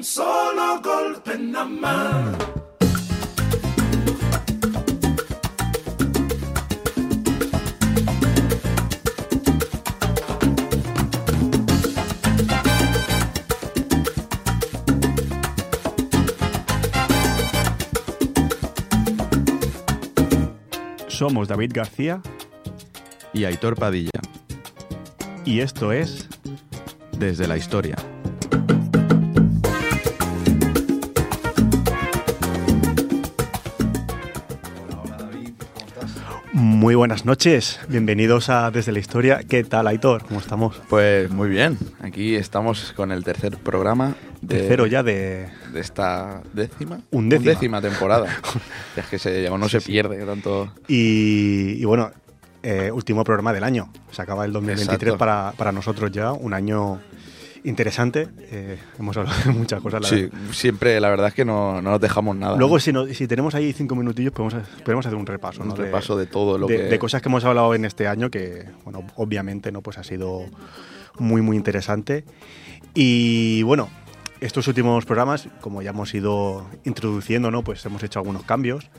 un solo golpe nada más. Somos David García y Aitor Padilla, y esto es desde la historia. Muy buenas noches, bienvenidos a Desde la Historia. ¿Qué tal, Aitor? ¿Cómo estamos? Pues muy bien, aquí estamos con el tercer programa de, Tercero ya de... de esta décima, Undécima. undécima temporada. es que se, no se pierde tanto. Y, y bueno, eh, último programa del año. Se acaba el 2023 Exacto. para, para nosotros ya, un año interesante. Eh, hemos hablado de muchas cosas. la Sí, verdad. siempre la verdad es que no, no nos dejamos nada. Luego, si, no- si tenemos ahí cinco minutillos, podemos, podemos hacer un repaso. un ¿no? repaso de, todo lo de, que de cosas que hemos hablado en este año que, bueno, obviamente, ¿no? Pues ha sido muy, muy interesante. Y bueno, estos últimos programas, como ya hemos ido introduciendo, ¿no? Pues hemos hecho algunos cambios.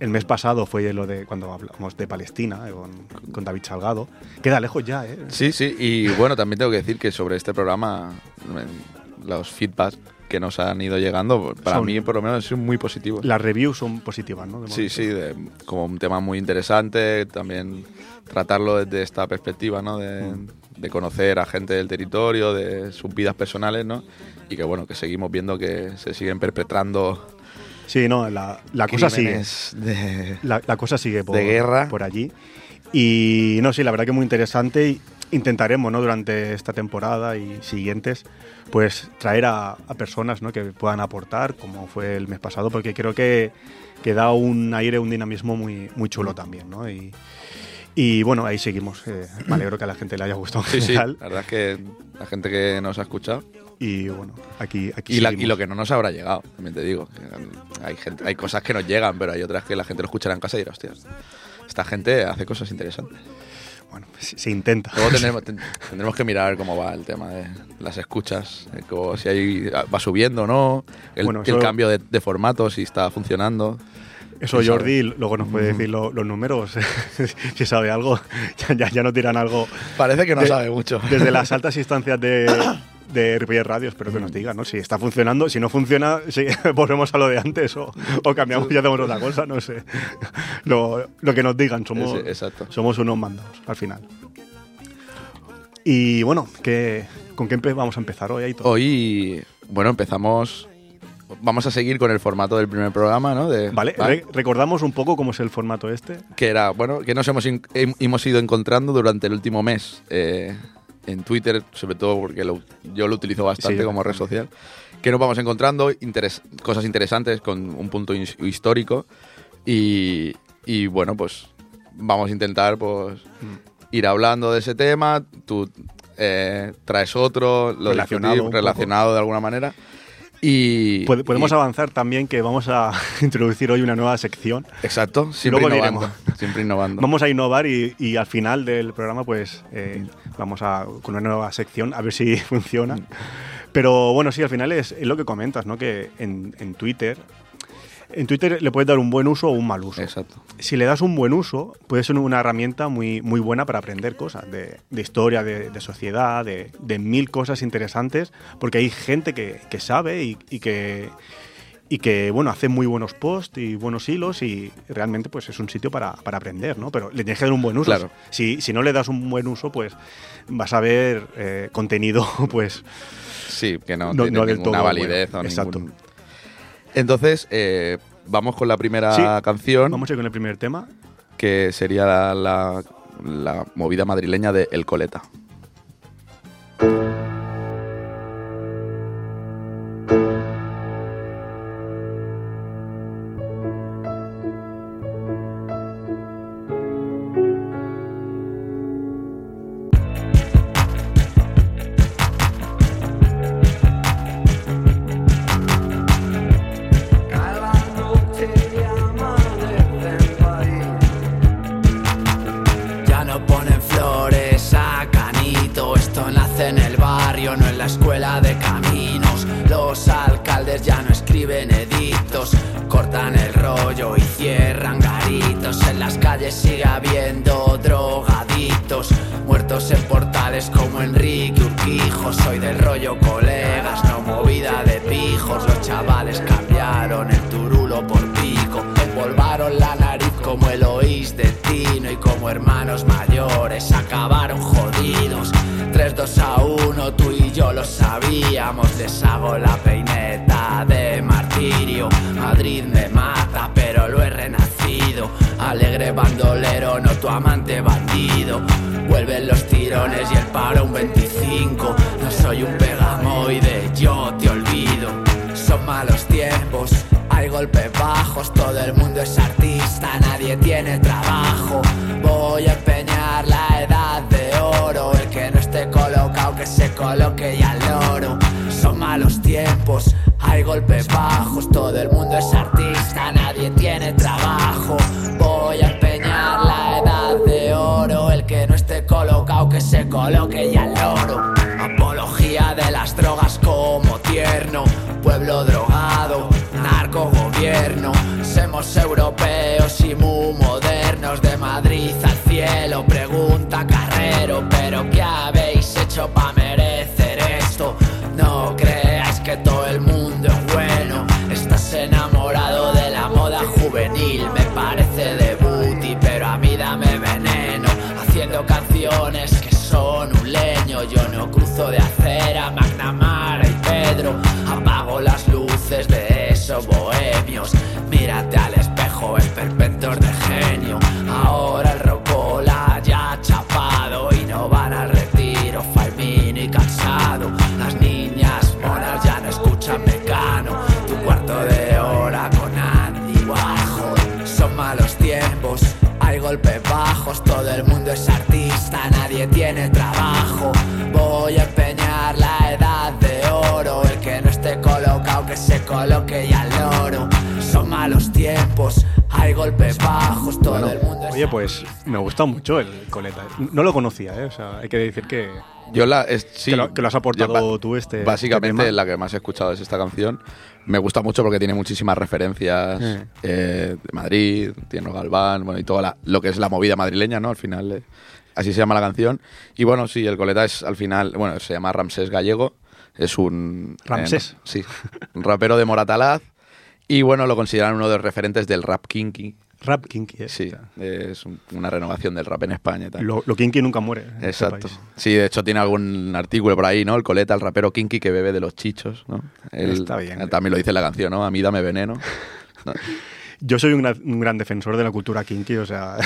El mes pasado fue lo de cuando hablamos de Palestina eh, con, con David Salgado. Queda lejos ya, ¿eh? Sí, sí, y bueno, también tengo que decir que sobre este programa, eh, los feedbacks que nos han ido llegando, para Son- mí por lo menos son muy positivos. Las reviews son positivas, ¿no? Sí, sí, de- como un tema muy interesante, también tratarlo desde esta perspectiva, ¿no? De, de conocer a gente del territorio, de sus vidas personales, ¿no? Y que bueno, que seguimos viendo que se siguen perpetrando Sí, no, la, la cosa sigue. de... La, la cosa sigue por, De guerra. por allí. Y no, sí, la verdad que muy interesante. Y intentaremos, ¿no? Durante esta temporada y siguientes, pues traer a, a personas, ¿no? Que puedan aportar, como fue el mes pasado, porque creo que, que da un aire, un dinamismo muy, muy chulo también, ¿no? Y, y bueno, ahí seguimos. Eh, me alegro que a la gente le haya gustado en Sí, sí, la verdad es que la gente que nos ha escuchado Y bueno, aquí, aquí y, la- y lo que no nos habrá llegado, también te digo. Hay, gente, hay cosas que nos llegan, pero hay otras que la gente lo escuchará en casa y dirá, hostias, esta gente hace cosas interesantes. Bueno, se, se intenta. Luego tendremos, ten- tendremos que mirar cómo va el tema de las escuchas, eh, como si ahí va subiendo o no, el, Bueno, el cambio de, de formato, si está funcionando. Eso. Jordi luego nos puede decir lo- los números, si sabe algo, ya, ya, ya nos dirán algo Parece que no De- sabe mucho. desde las altas instancias de, de Ripollet Radio, espero que nos digan, ¿no? Si está funcionando, si no funciona, si volvemos a lo de antes o, o cambiamos y hacemos otra cosa, no sé. Lo, lo que nos digan, somos, exacto. somos unos mandados al final. Y bueno, ¿qué, ¿con qué vamos a empezar hoy, Aitor? Hoy, bueno, empezamos. Vamos a seguir con el formato del primer programa, ¿no? De, Vale, re- recordamos un poco cómo es el formato este. que era, bueno, que nos hemos, hemos ido encontrando durante el último mes eh, en Twitter, sobre todo porque lo- yo lo utilizo bastante Sí, como red social, que nos vamos encontrando interes- cosas interesantes con un punto his- histórico y, y, bueno, pues vamos a intentar pues ir hablando de ese tema, tú eh, traes otro, lo Relacionado relacionado de alguna manera. Y, Podemos y- avanzar también que vamos a introducir hoy una nueva sección. Exacto, siempre Luego innovando. diremos. Siempre innovando. Vamos a innovar y, y al final del programa, pues eh, vamos a con una nueva sección a ver si funciona. Pero bueno, sí, al final es, es lo que comentas, ¿no? Que en, en Twitter. En Twitter le puedes dar un buen uso o un mal uso. Exacto. Si le das un buen uso, puede ser una herramienta muy, muy buena para aprender cosas de, de historia, de, de sociedad, de, de mil cosas interesantes, porque hay gente que, que sabe y, y que, y que bueno, hace muy buenos posts y buenos hilos y realmente pues es un sitio para, para aprender, ¿no? Pero le tienes que dar un buen uso. Claro. Si, si no le das un buen uso, pues vas a ver eh, contenido pues Sí, que no, No- tiene no del ninguna todo validez bueno. o Exacto. ningún- Entonces, eh, vamos con la primera Sí, canción, vamos a ir con el primer tema. que sería la, la- la movida madrileña de El Coleta. Rollo colegas, no movida de pijos. Los chavales cambiaron el turulo por pico, empolvaron la nariz como el oís de Tino y como hermanos mayores acabaron jodidos. 3, 2 a 1, tú y yo lo sabíamos. Les hago la peineta de martirio. Madrid me mata, pero lo he renacido. Alegre bandolero, no tu amante bandido. Vuelven los tirones y el paro un 25. Soy un pegamoide, yo te olvido. Son malos tiempos, hay golpes bajos, todo el mundo es artista, nadie tiene trabajo. Voy a empeñar la edad de oro, el que no esté colocado que se coloque y al loro. Son malos tiempos, hay golpes bajos, todo el mundo es artista, nadie tiene trabajo. Voy a empeñar la edad de oro, el que no esté colocado que se coloque y al loro. Somos europeos y muy golpes bajos, todo el mundo Oye, pues me gusta mucho el coleta. No lo conocía, ¿eh? O sea, hay que decir que, Yo la. es- sí, que, lo, que lo has aportado tú este. Básicamente este tema. la que más he escuchado es esta canción. Me gusta mucho porque tiene muchísimas referencias eh, de Madrid, Tierno Galván, bueno, y toda la- lo que es la movida madrileña, ¿no? Al final, eh, así se llama la canción. Y bueno, sí, el coleta es al final, bueno, se llama Ramsés Gallego. Es un. eh, ¿Ramsés? sí, un rapero de Moratalaz. Y bueno, lo consideran uno de los referentes del rap kinky. Rap kinky, ¿eh? Sí, es un- una renovación del rap en España tal. lo, lo kinky nunca muere. en este Exacto. país. Sí, de hecho tiene algún artículo por ahí, ¿no? El coleta, el rapero kinky que bebe de los chichos, ¿no? Él- Está bien. él también lo dice en la canción, ¿no? A mí dame veneno. No, Yo soy un gran, un gran defensor de la cultura kinky, o sea,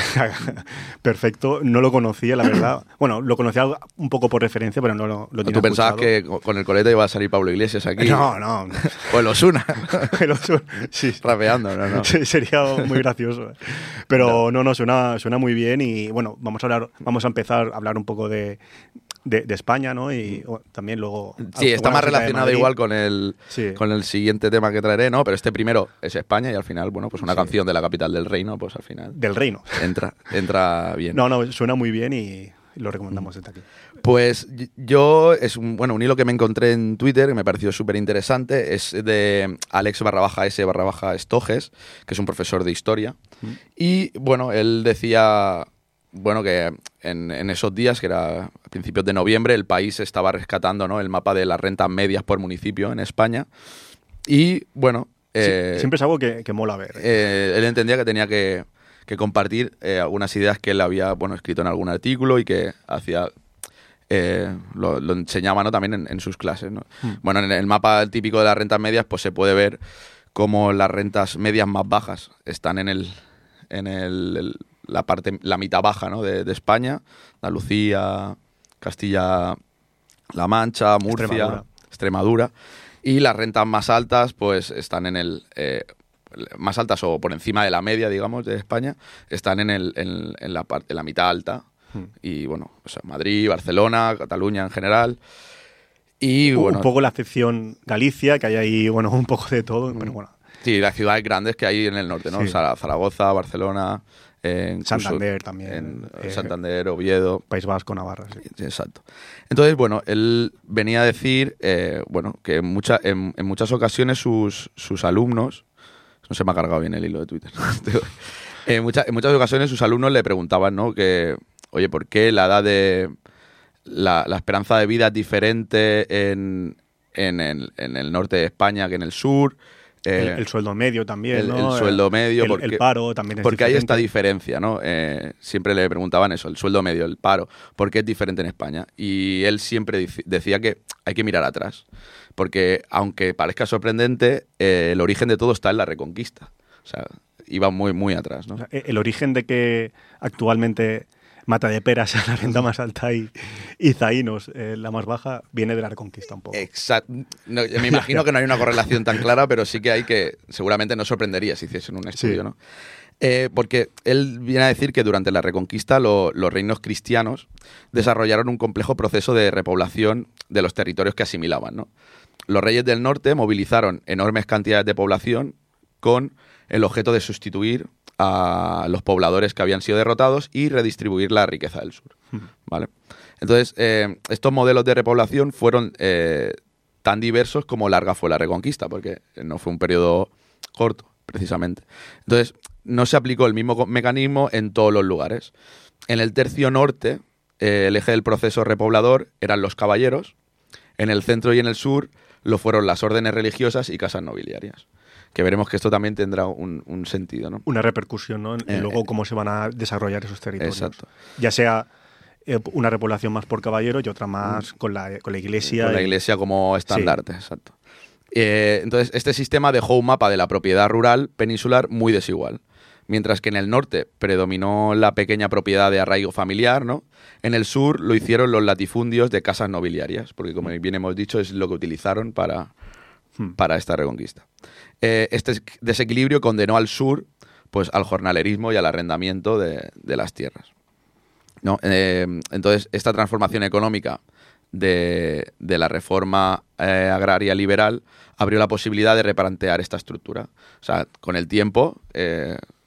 perfecto. No lo conocía, la verdad. Bueno, lo conocía un poco por referencia, pero no lo, lo tenía ¿Tú pensabas que con el coleta iba a salir Pablo Iglesias aquí? No, no. Pues los una. Pero su- sí, Rapeando, no, no. Sí, sería muy gracioso. Pero no, no, suena, suena muy bien y bueno, vamos a hablar, vamos a empezar a hablar un poco de, de, de España, ¿no? Y bueno, también luego. Sí, está más relacionado igual con el, Sí. con el siguiente tema que traeré, ¿no? Pero este primero es España y al final, bueno, pues una Sí. canción de la capital del reino, pues al final Del reino. entra, entra bien. No, no, suena muy bien y lo recomendamos desde aquí. Pues yo, es un, bueno, un hilo que me encontré en Twitter que me pareció súper interesante, es de Alex barra baja S barra baja Estoges, que es un profesor de historia. Y bueno, él decía, bueno, que en, en esos días, que era a principios de noviembre, el país estaba rescatando ¿no? el mapa de las rentas medias por municipio en España. Y bueno, Sí, eh, siempre es algo que, que mola ver. eh, él entendía que tenía que, que compartir eh, algunas ideas que él había bueno, escrito en algún artículo y que hacía eh, lo, lo enseñaba ¿no? también en, en sus clases. ¿no? Bueno, en el mapa típico de las rentas medias pues se puede ver cómo las rentas medias más bajas están en el en el, el- la parte la mitad baja ¿no? de, de España, Andalucía, Castilla-La Mancha, Murcia, Extremadura. Extremadura. y las rentas más altas pues están en el eh, más altas o por encima de la media, digamos, de España, están en, el, en, en la, parte, en la mitad alta. Hmm. Y bueno, o sea, Madrid, Barcelona, Cataluña en general. Y Un- bueno, un poco la excepción Galicia, que hay ahí, bueno, un poco de todo, pero bueno. sí, las ciudades grandes que hay en el norte, ¿no? Sí. Zaragoza, Barcelona, eh, Santander también, En eh, Santander, Oviedo. País Vasco, Navarra. sí. Sí, Exacto. Entonces, bueno, él venía a decir, eh, bueno, que en, mucha- en, en muchas ocasiones sus, sus alumnos, no se me ha cargado bien el hilo de Twitter, en, mucha- en muchas ocasiones sus alumnos le preguntaban, ¿no? Que, oye, ¿por qué la edad de, la, la esperanza de vida es diferente en, en el, en el norte de España que en el sur? El, Eh, el sueldo medio también, el- ¿no? el sueldo medio, El, porque- el paro también es porque hay esta diferencia, ¿no? Eh, siempre le preguntaban eso, el sueldo medio, el paro, ¿por qué es diferente en España? Y él siempre decía que hay que mirar atrás, porque aunque parezca sorprendente, eh, el origen de todo está en la reconquista. O sea, iba muy, muy atrás, ¿no? O sea, el origen de que actualmente Mata de Peras sea la renta más alta y, y Zaínos eh, la más baja viene de la Reconquista un poco. Exacto. No, me imagino que no hay una correlación tan clara, pero sí que hay que, seguramente no sorprendería si hiciesen un estudio, Sí. ¿no? Eh, porque él viene a decir que durante la Reconquista lo- los reinos cristianos desarrollaron un complejo proceso de repoblación de los territorios que asimilaban, ¿no? Los reyes del norte movilizaron enormes cantidades de población con el objeto de sustituir a los pobladores que habían sido derrotados y redistribuir la riqueza del sur. ¿Vale? Entonces, eh, estos modelos de repoblación fueron eh, tan diversos como larga fue la reconquista, porque no fue un periodo corto, precisamente. Entonces, no se aplicó el mismo mecanismo en todos los lugares. En el tercio norte, eh, el eje del proceso repoblador eran los caballeros, en el centro y en el sur lo fueron las órdenes religiosas y casas nobiliarias. Que veremos que esto también tendrá un, un sentido, ¿no? Una repercusión, ¿no? Y Eh, luego eh. cómo se van a desarrollar esos territorios. Exacto. Ya sea eh, una repoblación más por caballero y otra más con la, con la iglesia. Mm. Con la iglesia como estandarte, exacto. Eh, entonces, este sistema dejó un mapa de la propiedad rural peninsular muy desigual. Mientras que en el norte predominó la pequeña propiedad de arraigo familiar, ¿no? En el sur lo hicieron los latifundios de casas nobiliarias, porque como bien hemos dicho, es lo que utilizaron para, Hmm. para esta reconquista. Eh, este es- desequilibrio condenó al sur pues, al jornalerismo y al arrendamiento de, las tierras. ¿no? Eh, entonces, esta transformación económica de, de la reforma eh, agraria liberal abrió la posibilidad de replantear esta estructura. O sea, con el tiempo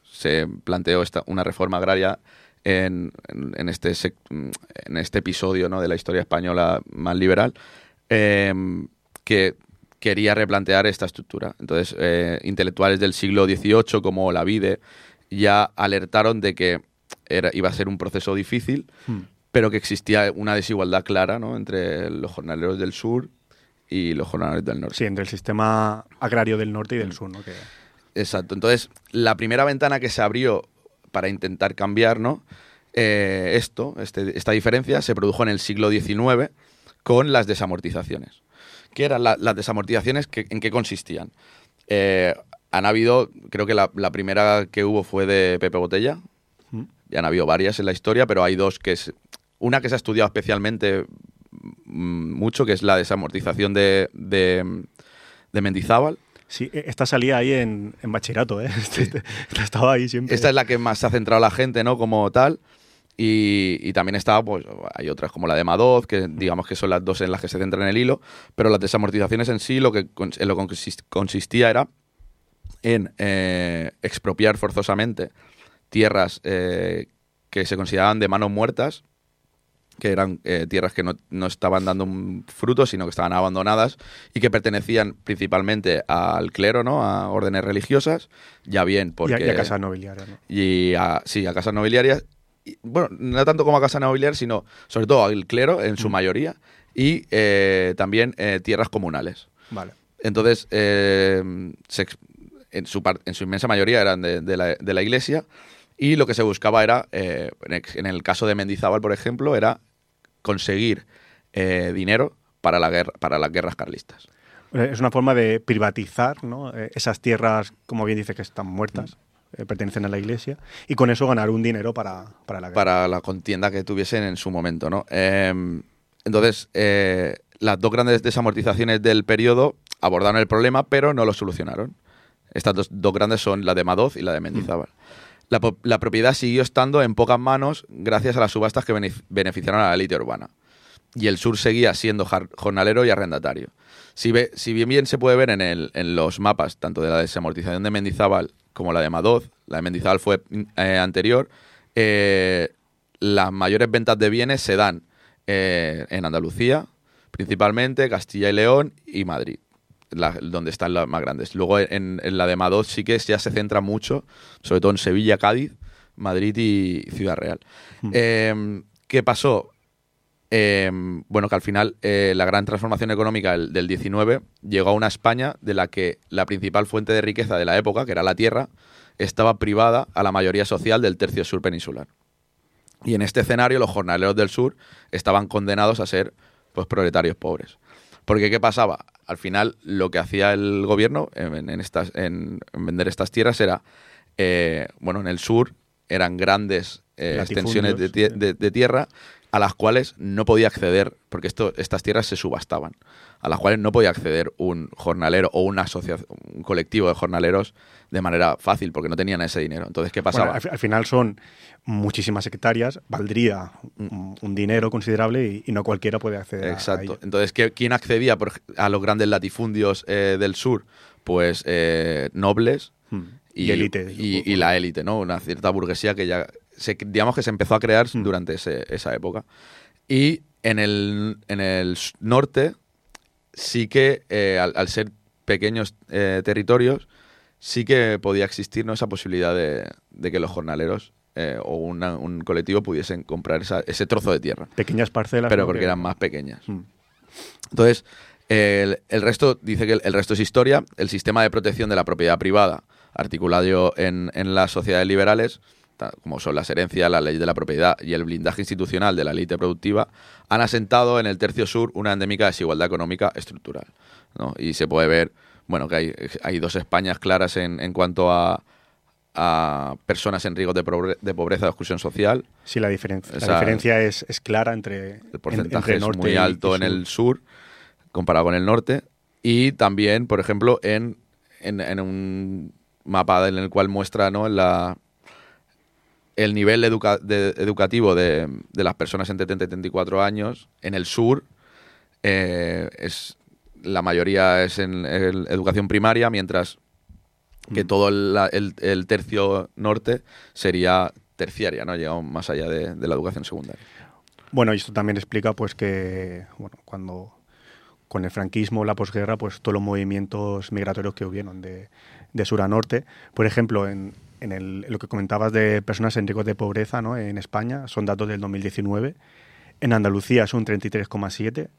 se planteó esta, una reforma agraria en, en- este, en este episodio ¿no? de la historia española más liberal que quería replantear esta estructura. Entonces, eh, intelectuales del siglo XVIII como Olavide ya alertaron de que era, iba a ser un proceso difícil, Hmm. pero que existía una desigualdad clara ¿no? entre los jornaleros del sur y los jornaleros del norte. Sí, entre el sistema agrario del norte y Mm. del sur, ¿no? Que, Exacto. Entonces, la primera ventana que se abrió para intentar cambiar ¿no? Eh, esto, este- esta diferencia, se produjo en el siglo XIX con las desamortizaciones. ¿Qué eran la- las desamortizaciones? ¿Qué- ¿En qué consistían? Eh, han habido, creo que la, la primera que hubo fue de Pepe Botella. Mm. Ya han habido varias en la historia, pero hay dos que es. Una que se ha estudiado especialmente mm, mucho, que es la desamortización de, de, de Mendizábal. Sí, e- esta salía ahí en, en bachillerato, ¿eh? Esta estaba ahí siempre. Esta es la que más se ha centrado la gente, ¿no? Como tal. Y, y también estaba, pues, hay otras como la de Madoz, que digamos que son las dos en las que se centra en el hilo, pero las desamortizaciones en sí lo que, en lo que consis- consistía era en eh, expropiar forzosamente tierras eh, que se consideraban de manos muertas, que eran eh, tierras que no, no estaban dando un fruto, sino que estaban abandonadas y que pertenecían principalmente al clero, ¿no? A órdenes religiosas, ya bien y, porque... a, y a casa nobiliaria, ¿no? y a, sí, a casas nobiliarias. Bueno, no tanto como a casas nobiliarias, sino sobre todo al clero en su mayoría y eh, también eh, tierras comunales. Vale. Entonces, eh, se en, su en su inmensa mayoría eran de, de la, de la iglesia y lo que se buscaba era, eh, en el caso de Mendizábal, por ejemplo, era conseguir dinero para, la guerra, para las guerras carlistas. Es una forma de privatizar ¿no? Esas tierras, como bien dice, que están muertas, Mm. Eh, pertenecen a la iglesia, y con eso ganar un dinero para, para la guerra. para la contienda que tuviesen en su momento, ¿no? Eh, entonces, eh, las dos grandes desamortizaciones del periodo abordaron el problema, pero no lo solucionaron. Estas dos, dos grandes son la de Madoz y la de Mendizábal. La, po- la propiedad siguió estando en pocas manos gracias a las subastas que benef- beneficiaron a la élite urbana. Y el sur seguía siendo jornalero y arrendatario. Si, ve- si bien bien se puede ver en, el- en los mapas, tanto de la desamortización de Mendizábal como la de Madoz, la de Mendizábal fue eh, anterior, eh, las mayores ventas de bienes se dan eh, en Andalucía, principalmente, Castilla y León y Madrid. la- donde están las más grandes. Luego en, en la de Madrid sí que ya se centra mucho, sobre todo en Sevilla, Cádiz, Madrid y Ciudad Real. Eh, ¿Qué pasó? Eh, bueno, que al final eh, la gran transformación económica del, del 19 llegó a una España de la que la principal fuente de riqueza de la época, que era la tierra, estaba privada a la mayoría social del tercio sur peninsular. Y en este escenario los jornaleros del sur estaban condenados a ser pues proletarios pobres. Porque ¿qué pasaba? Al final lo que hacía el gobierno en, en estas, en, en vender estas tierras era, eh, bueno, en el sur eran grandes eh, extensiones de, tie- de- de tierra a las cuales no podía acceder, porque esto, estas tierras se subastaban, a las cuales no podía acceder un jornalero o una un colectivo de jornaleros de manera fácil, porque no tenían ese dinero. Entonces, ¿qué pasaba? Bueno, al, fi- al final son muchísimas hectáreas, valdría un, un dinero considerable y, y no cualquiera puede acceder a- a Exacto. ello. Entonces, ¿qué- ¿quién accedía por a los grandes latifundios eh, del sur? Pues eh, nobles Hmm. Y élite, Y, y la élite, ¿no? Una cierta burguesía que ya, se, digamos que se empezó a crear Hmm. durante ese- esa época. Y en el, en el norte sí que, eh, al, al ser pequeños eh, territorios, sí que podía existir ¿no? esa posibilidad de, de que los jornaleros eh, o una- un colectivo pudiesen comprar esa- ese trozo de tierra. Pequeñas parcelas. Pero porque que- eran más pequeñas. Hmm. Entonces, el, el resto, dice que el, el resto es historia. El sistema de protección de la propiedad privada, articulado en, en las sociedades liberales, como son las herencias, la ley de la propiedad y el blindaje institucional de la élite productiva, han asentado en el tercio sur una endémica desigualdad económica estructural. ¿no? Y se puede ver, bueno, que hay, hay dos Españas claras en, en cuanto a, a personas en riesgo de, pobre- de pobreza o exclusión social. Sí, la la diferencia es, es clara entre, El en- porcentaje entre es norte muy alto en el sur comparado con el norte. Y también, por ejemplo, en, en, en un mapa en el cual muestra ¿no? la, el nivel educa- de- educativo de, de las personas entre 30 y 34 años. En el sur, eh, es, la mayoría es en, educación primaria, mientras que todo el, la- el- el tercio norte sería terciaria, ¿no? Llegamos más allá de, de la educación secundaria. Bueno, y esto también explica pues que bueno, cuando con el franquismo, la posguerra, pues todos los movimientos migratorios que hubieron de, de sur a norte. Por ejemplo, en, en el- en lo que comentabas de personas en riesgo de pobreza ¿no? en España, son datos del 2019. En Andalucía es un 33,7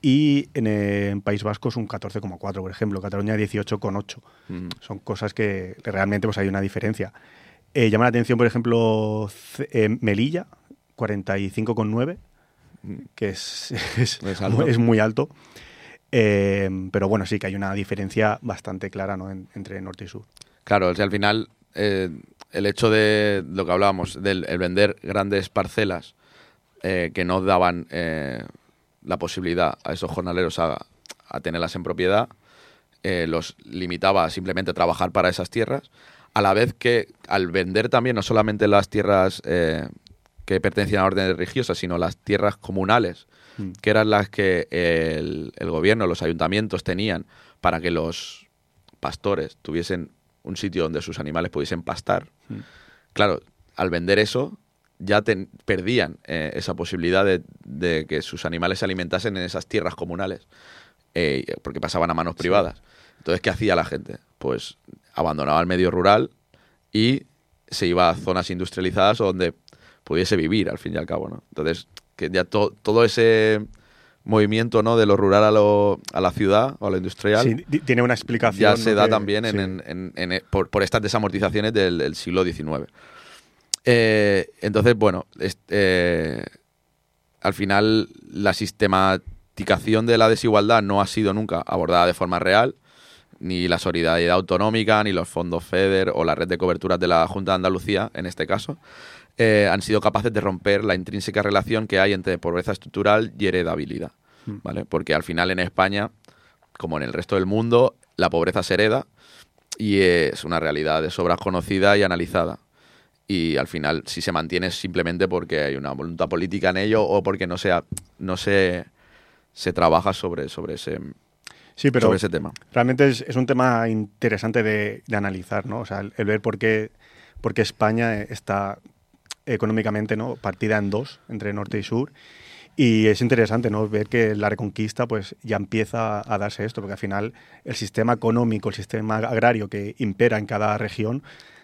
y en, eh, en País Vasco es un 14,4, por ejemplo. Cataluña 18,8. Mm. Son cosas que realmente pues, hay una diferencia. Eh, llama la atención, por ejemplo, eh, Melilla, 45,9, que es, es, Es alto. es muy alto. Eh, pero bueno, sí que hay una diferencia bastante clara ¿no? en- entre norte y sur. Claro, o sea, al final eh, el hecho de lo que hablábamos, del el vender grandes parcelas eh, que no daban eh, la posibilidad a esos jornaleros a, a tenerlas en propiedad, los limitaba a simplemente trabajar para esas tierras, a la vez que al vender también no solamente las tierras que pertenecían a órdenes religiosas, sino las tierras comunales, Mm. que eran las que el, el gobierno, los ayuntamientos tenían para que los pastores tuviesen un sitio donde sus animales pudiesen pastar. Mm. Claro, al vender eso ya ten- perdían eh, esa posibilidad de, de que sus animales se alimentasen en esas tierras comunales, eh, porque pasaban a manos privadas. Entonces, ¿qué hacía la gente? Pues abandonaba el medio rural y se iba a zonas industrializadas o donde pudiese vivir, al fin y al cabo, ¿no? Entonces, que ya to- todo ese movimiento, ¿no? De lo rural a, lo, a la ciudad o a lo industrial Sí, tiene una explicación. ya ¿no? se da que- también en, sí. en- en- eh, por, por estas desamortizaciones del, del siglo XIX. Eh, entonces, bueno, est- eh, al final la sistematización de la desigualdad no ha sido nunca abordada de forma real, ni la solidaridad autonómica, ni los fondos FEDER o la red de coberturas de la Junta de Andalucía, en este caso, eh, han sido capaces de romper la intrínseca relación que hay entre pobreza estructural y heredabilidad. Mm. ¿vale? Porque al final en España, como en el resto del mundo, la pobreza se hereda y es una realidad de sobras conocida y analizada. Y al final, si se mantiene es simplemente porque hay una voluntad política en ello o porque no, sea, no se, se trabaja sobre, sobre ese... Sí, pero sobre ese tema. realmente es, es un tema interesante de, de analizar, ¿no? O sea, el, el ver por qué, por qué España está económicamente ¿no? partida en dos, entre norte y sur. Y es interesante ¿no? ver que la reconquista pues, ya empieza a darse esto, porque al final el sistema económico, el sistema agrario que impera en cada región,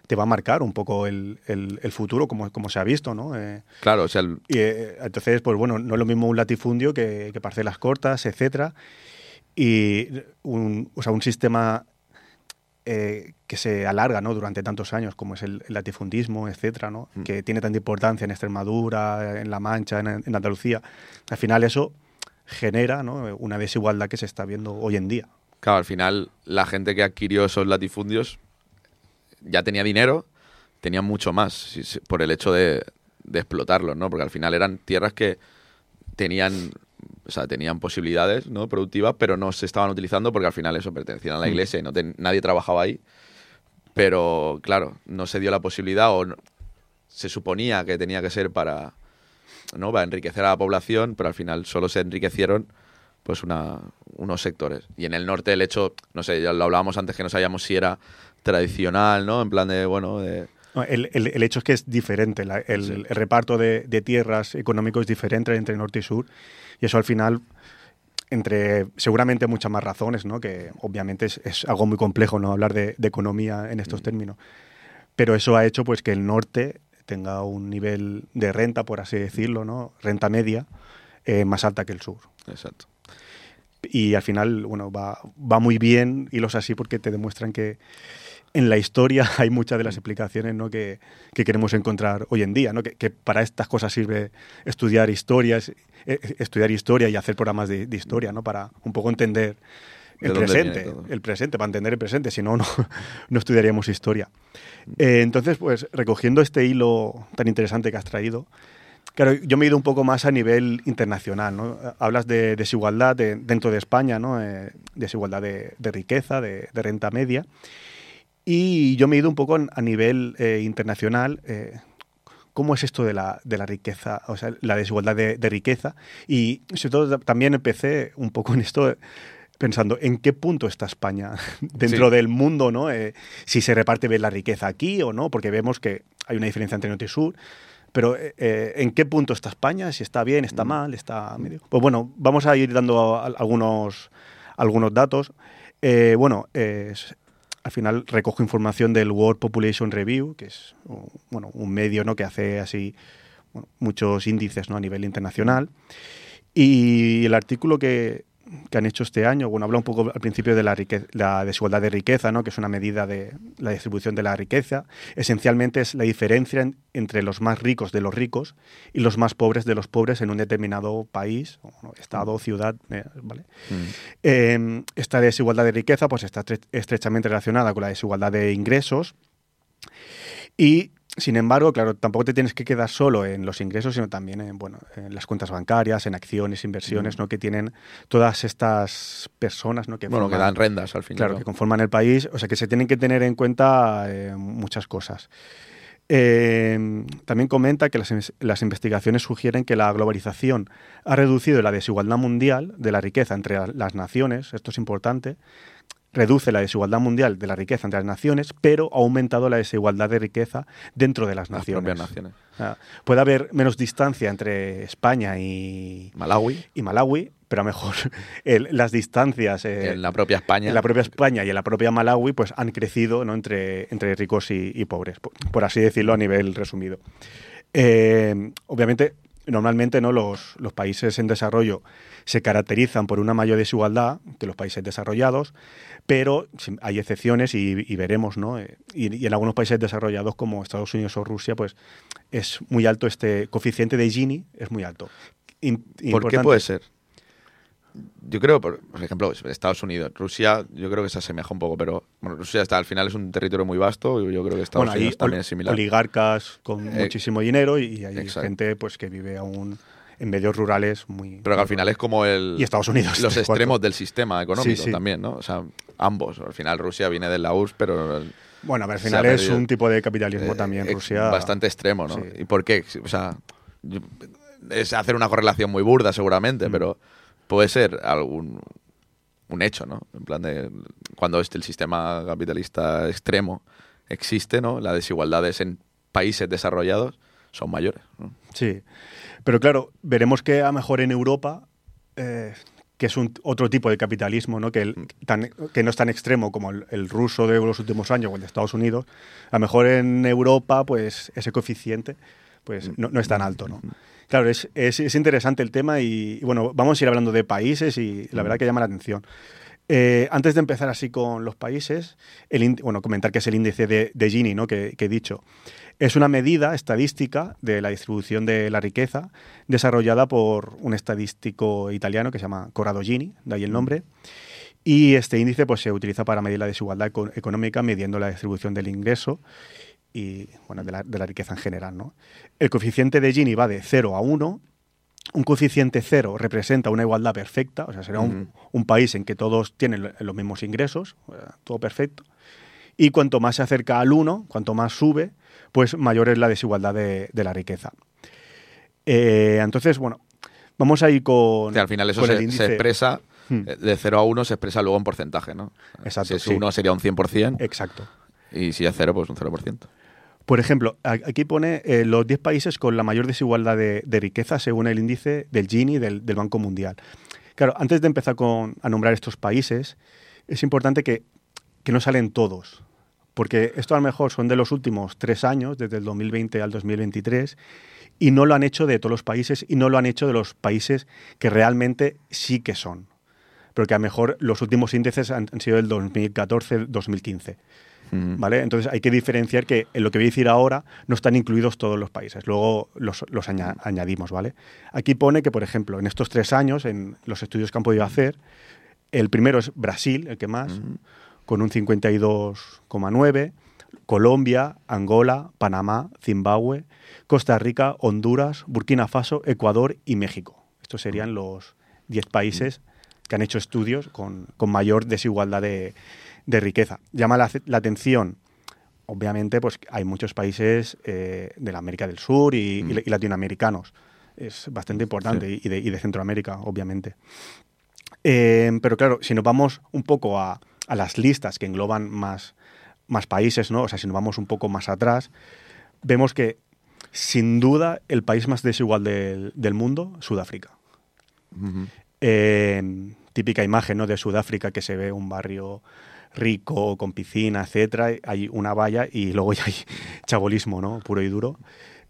te va a marcar un poco el, el- el futuro, como, como se ha visto. ¿no? Eh, Claro, o sea, el- y, eh, entonces, pues bueno, no es lo mismo un latifundio que, que parcelas cortas, etcétera. Y un, o sea, un sistema eh, que se alarga ¿no? durante tantos años, como es el, el latifundismo, etcétera, ¿no? Mm. que tiene tanta importancia en Extremadura, en La Mancha, en, en Andalucía. Al final eso genera ¿no? una desigualdad que se está viendo hoy en día. claro, al final la gente que adquirió esos latifundios ya tenía dinero, tenía mucho más por el hecho de, de explotarlos, ¿no? Porque al final eran tierras que tenían, o sea, tenían posibilidades ¿no? productivas, pero no se estaban utilizando porque al final eso pertenecían a la Mm. iglesia y no ten- nadie trabajaba ahí. Pero claro, no se dio la posibilidad o no- se suponía que tenía que ser para, ¿no? para enriquecer a la población, pero al final solo se enriquecieron pues una, unos sectores. Y en el norte el hecho, no sé, ya lo hablábamos antes que no sabíamos si era tradicional, ¿no? En plan de, bueno, de... No, El, el- el hecho es que es diferente, la- el, Sí. el reparto de, de tierras económico es diferente entre norte y sur, y eso al final, entre seguramente muchas más razones, ¿no? que obviamente es, es algo muy complejo no hablar de, de economía en estos términos, pero eso ha hecho pues que el norte tenga un nivel de renta, por así decirlo, ¿no? renta media, eh, más alta que el sur. Exacto. Y al final, bueno, va, va muy bien hilos así porque te demuestran que en la historia hay muchas de las explicaciones ¿no? que, que queremos encontrar hoy en día, ¿no? que, que para estas cosas sirve estudiar historias, eh, estudiar historia y hacer programas de, de historia, ¿no? para un poco entender ¿De el presente, el presente, para entender el presente, si no, no, no estudiaríamos historia. Eh, entonces, pues recogiendo este hilo tan interesante que has traído, Claro, yo me he ido un poco más a nivel internacional, ¿no? Hablas de desigualdad de- dentro de España, ¿no? Eh, desigualdad de, de riqueza, de, de renta media. Y yo me he ido un poco a nivel eh, internacional. eh, ¿Cómo es esto de la, de la riqueza, o sea, la desigualdad de, de riqueza? Y sobre todo también empecé un poco en esto pensando en qué punto está España dentro Sí. del mundo, ¿no? Eh, si se reparte bien la riqueza aquí o no, porque vemos que hay una diferencia entre norte y sur. Pero eh, ¿en qué punto está España? Si está bien, está mal, está medio. Pues bueno, vamos a ir dando al- algunos, algunos datos. Eh, bueno, eh, al final recojo información del World Population Review, que es bueno, un medio ¿no? que hace así bueno, muchos índices ¿no? a nivel internacional. Y el artículo que, que han hecho este año, bueno, habla un poco al principio de la, rique- la desigualdad de riqueza, ¿no? que es una medida de la distribución de la riqueza. Esencialmente es la diferencia en- entre los más ricos de los ricos y los más pobres de los pobres en un determinado país, estado, ciudad, eh, ¿vale? Mm. Eh, esta desigualdad de riqueza pues, está estre- estrechamente relacionada con la desigualdad de ingresos y, sin embargo, claro, tampoco te tienes que quedar solo en los ingresos, sino también en, bueno, en las cuentas bancarias, en acciones, inversiones, ¿no? que tienen todas estas personas ¿no? que. Bueno, que dan rendas al final. claro, ¿no? que conforman el país, o sea que se tienen que tener en cuenta eh, muchas cosas. Eh, también comenta que las, investigaciones sugieren que la globalización ha reducido la desigualdad mundial de la riqueza entre la- las naciones, esto es importante, reduce la desigualdad mundial de la riqueza entre las naciones, pero ha aumentado la desigualdad de riqueza dentro de las Las naciones. puede haber menos distancia entre España y, Malawi, y Malawi, pero a lo mejor el- las distancias eh, en la propia España. en la propia España y en la propia Malawi pues han crecido ¿no? entre, entre ricos y, y pobres, por, por así decirlo a nivel resumido. Eh, obviamente, normalmente ¿no? los, los países en desarrollo se caracterizan por una mayor desigualdad que los países desarrollados, pero hay excepciones y, y veremos, ¿no? Eh, Y, y en algunos países desarrollados como Estados Unidos o Rusia, pues es muy alto este coeficiente de Gini, es muy alto. In- ¿Por qué puede ser? Yo creo, por, por ejemplo, Estados Unidos, Rusia, yo creo que se asemeja un poco, pero bueno, Rusia está al final es un territorio muy vasto y yo creo que Estados bueno, Unidos también es similar. oligarcas con Eh, muchísimo dinero y hay exacto. gente pues que vive aún en medios rurales muy... Pero que al final es como el, Y Estados Unidos. los extremos cuatro. del sistema económico Sí, sí. también, ¿no? O sea, ambos. Al final Rusia viene de la URSS, pero el- Bueno, al final es perdido. un tipo de capitalismo eh, también, Rusia... bastante extremo, ¿no? Sí. ¿Y por qué? O sea, yo- es hacer una correlación muy burda seguramente, Mm. pero puede ser algún un hecho, ¿no? En plan de cuando este, el sistema capitalista extremo existe, ¿no? Las desigualdades en países desarrollados son mayores. ¿no? Sí, pero claro, veremos que a lo mejor en Europa, eh, que es un, otro tipo de capitalismo, ¿no? Que, el- tan- que no es tan extremo como el, el ruso de los últimos años o el de Estados Unidos, a lo mejor en Europa, pues ese coeficiente pues no, no es tan alto, ¿no? Claro, es, es- es interesante el tema y, y, bueno, vamos a ir hablando de países y la verdad que llama la atención. Eh, antes de empezar así con los países, el bueno, comentar que es el índice de, de Gini, ¿no? que, que he dicho. Es una medida estadística de la distribución de la riqueza desarrollada por un estadístico italiano que se llama Corrado Gini, de ahí el nombre. Y este índice pues, se utiliza para medir la desigualdad eco- económica midiendo la distribución del ingreso y bueno, de, la, de la riqueza en general. ¿no? El coeficiente de Gini va de 0 a 1. Un coeficiente 0 representa una igualdad perfecta, o sea, será un, un país en que todos tienen lo- los mismos ingresos, todo perfecto. Y cuanto más se acerca al 1, cuanto más sube, pues mayor es la desigualdad de, de la riqueza. Eh, entonces, bueno, vamos a ir con. Al final eso se, expresa, Hmm. eh, de 0 a 1 se expresa luego en porcentaje, ¿no? Exacto, Si es sí. 1 sería un 100% Exacto. y si es 0, pues un 0%. Por ejemplo, aquí pone eh, los 10 países con la mayor desigualdad de, riqueza según el índice del Gini del, Banco Mundial. Claro, antes de empezar con, a nombrar estos países, es importante que, que no salen todos, porque esto a lo mejor son de los últimos tres años, desde el 2020 al 2023, y no lo han hecho de todos los países y no lo han hecho de los países que realmente sí que son. Porque a lo mejor los últimos índices han, han sido del 2014-2015. ¿Vale? Entonces hay que diferenciar que en lo que voy a decir ahora no están incluidos todos los países. Luego los, los aña- añadimos, ¿vale? Aquí pone que, por ejemplo, en estos tres años, en los estudios que han podido hacer, el primero es Brasil, el que más, con un 52,9, Colombia, Angola, Panamá, Zimbabue, Costa Rica, Honduras, Burkina Faso, Ecuador y México. Estos serían los 10 países que han hecho estudios con, con mayor desigualdad de, de riqueza. Llama la, la atención, obviamente, pues hay muchos países eh, de la América del Sur y, y- y latinoamericanos. Es bastante importante y, de, y de Centroamérica, obviamente. Eh, pero claro, si nos vamos un poco a, a las listas que engloban más, más países, ¿no? O sea, si nos vamos un poco más atrás, vemos que sin duda el país más desigual del, del mundo, Sudáfrica. Eh, típica imagen ¿no? de Sudáfrica que se ve un barrio rico, con piscina, etcétera, hay una valla y luego ya hay chabolismo, ¿no? Puro y duro.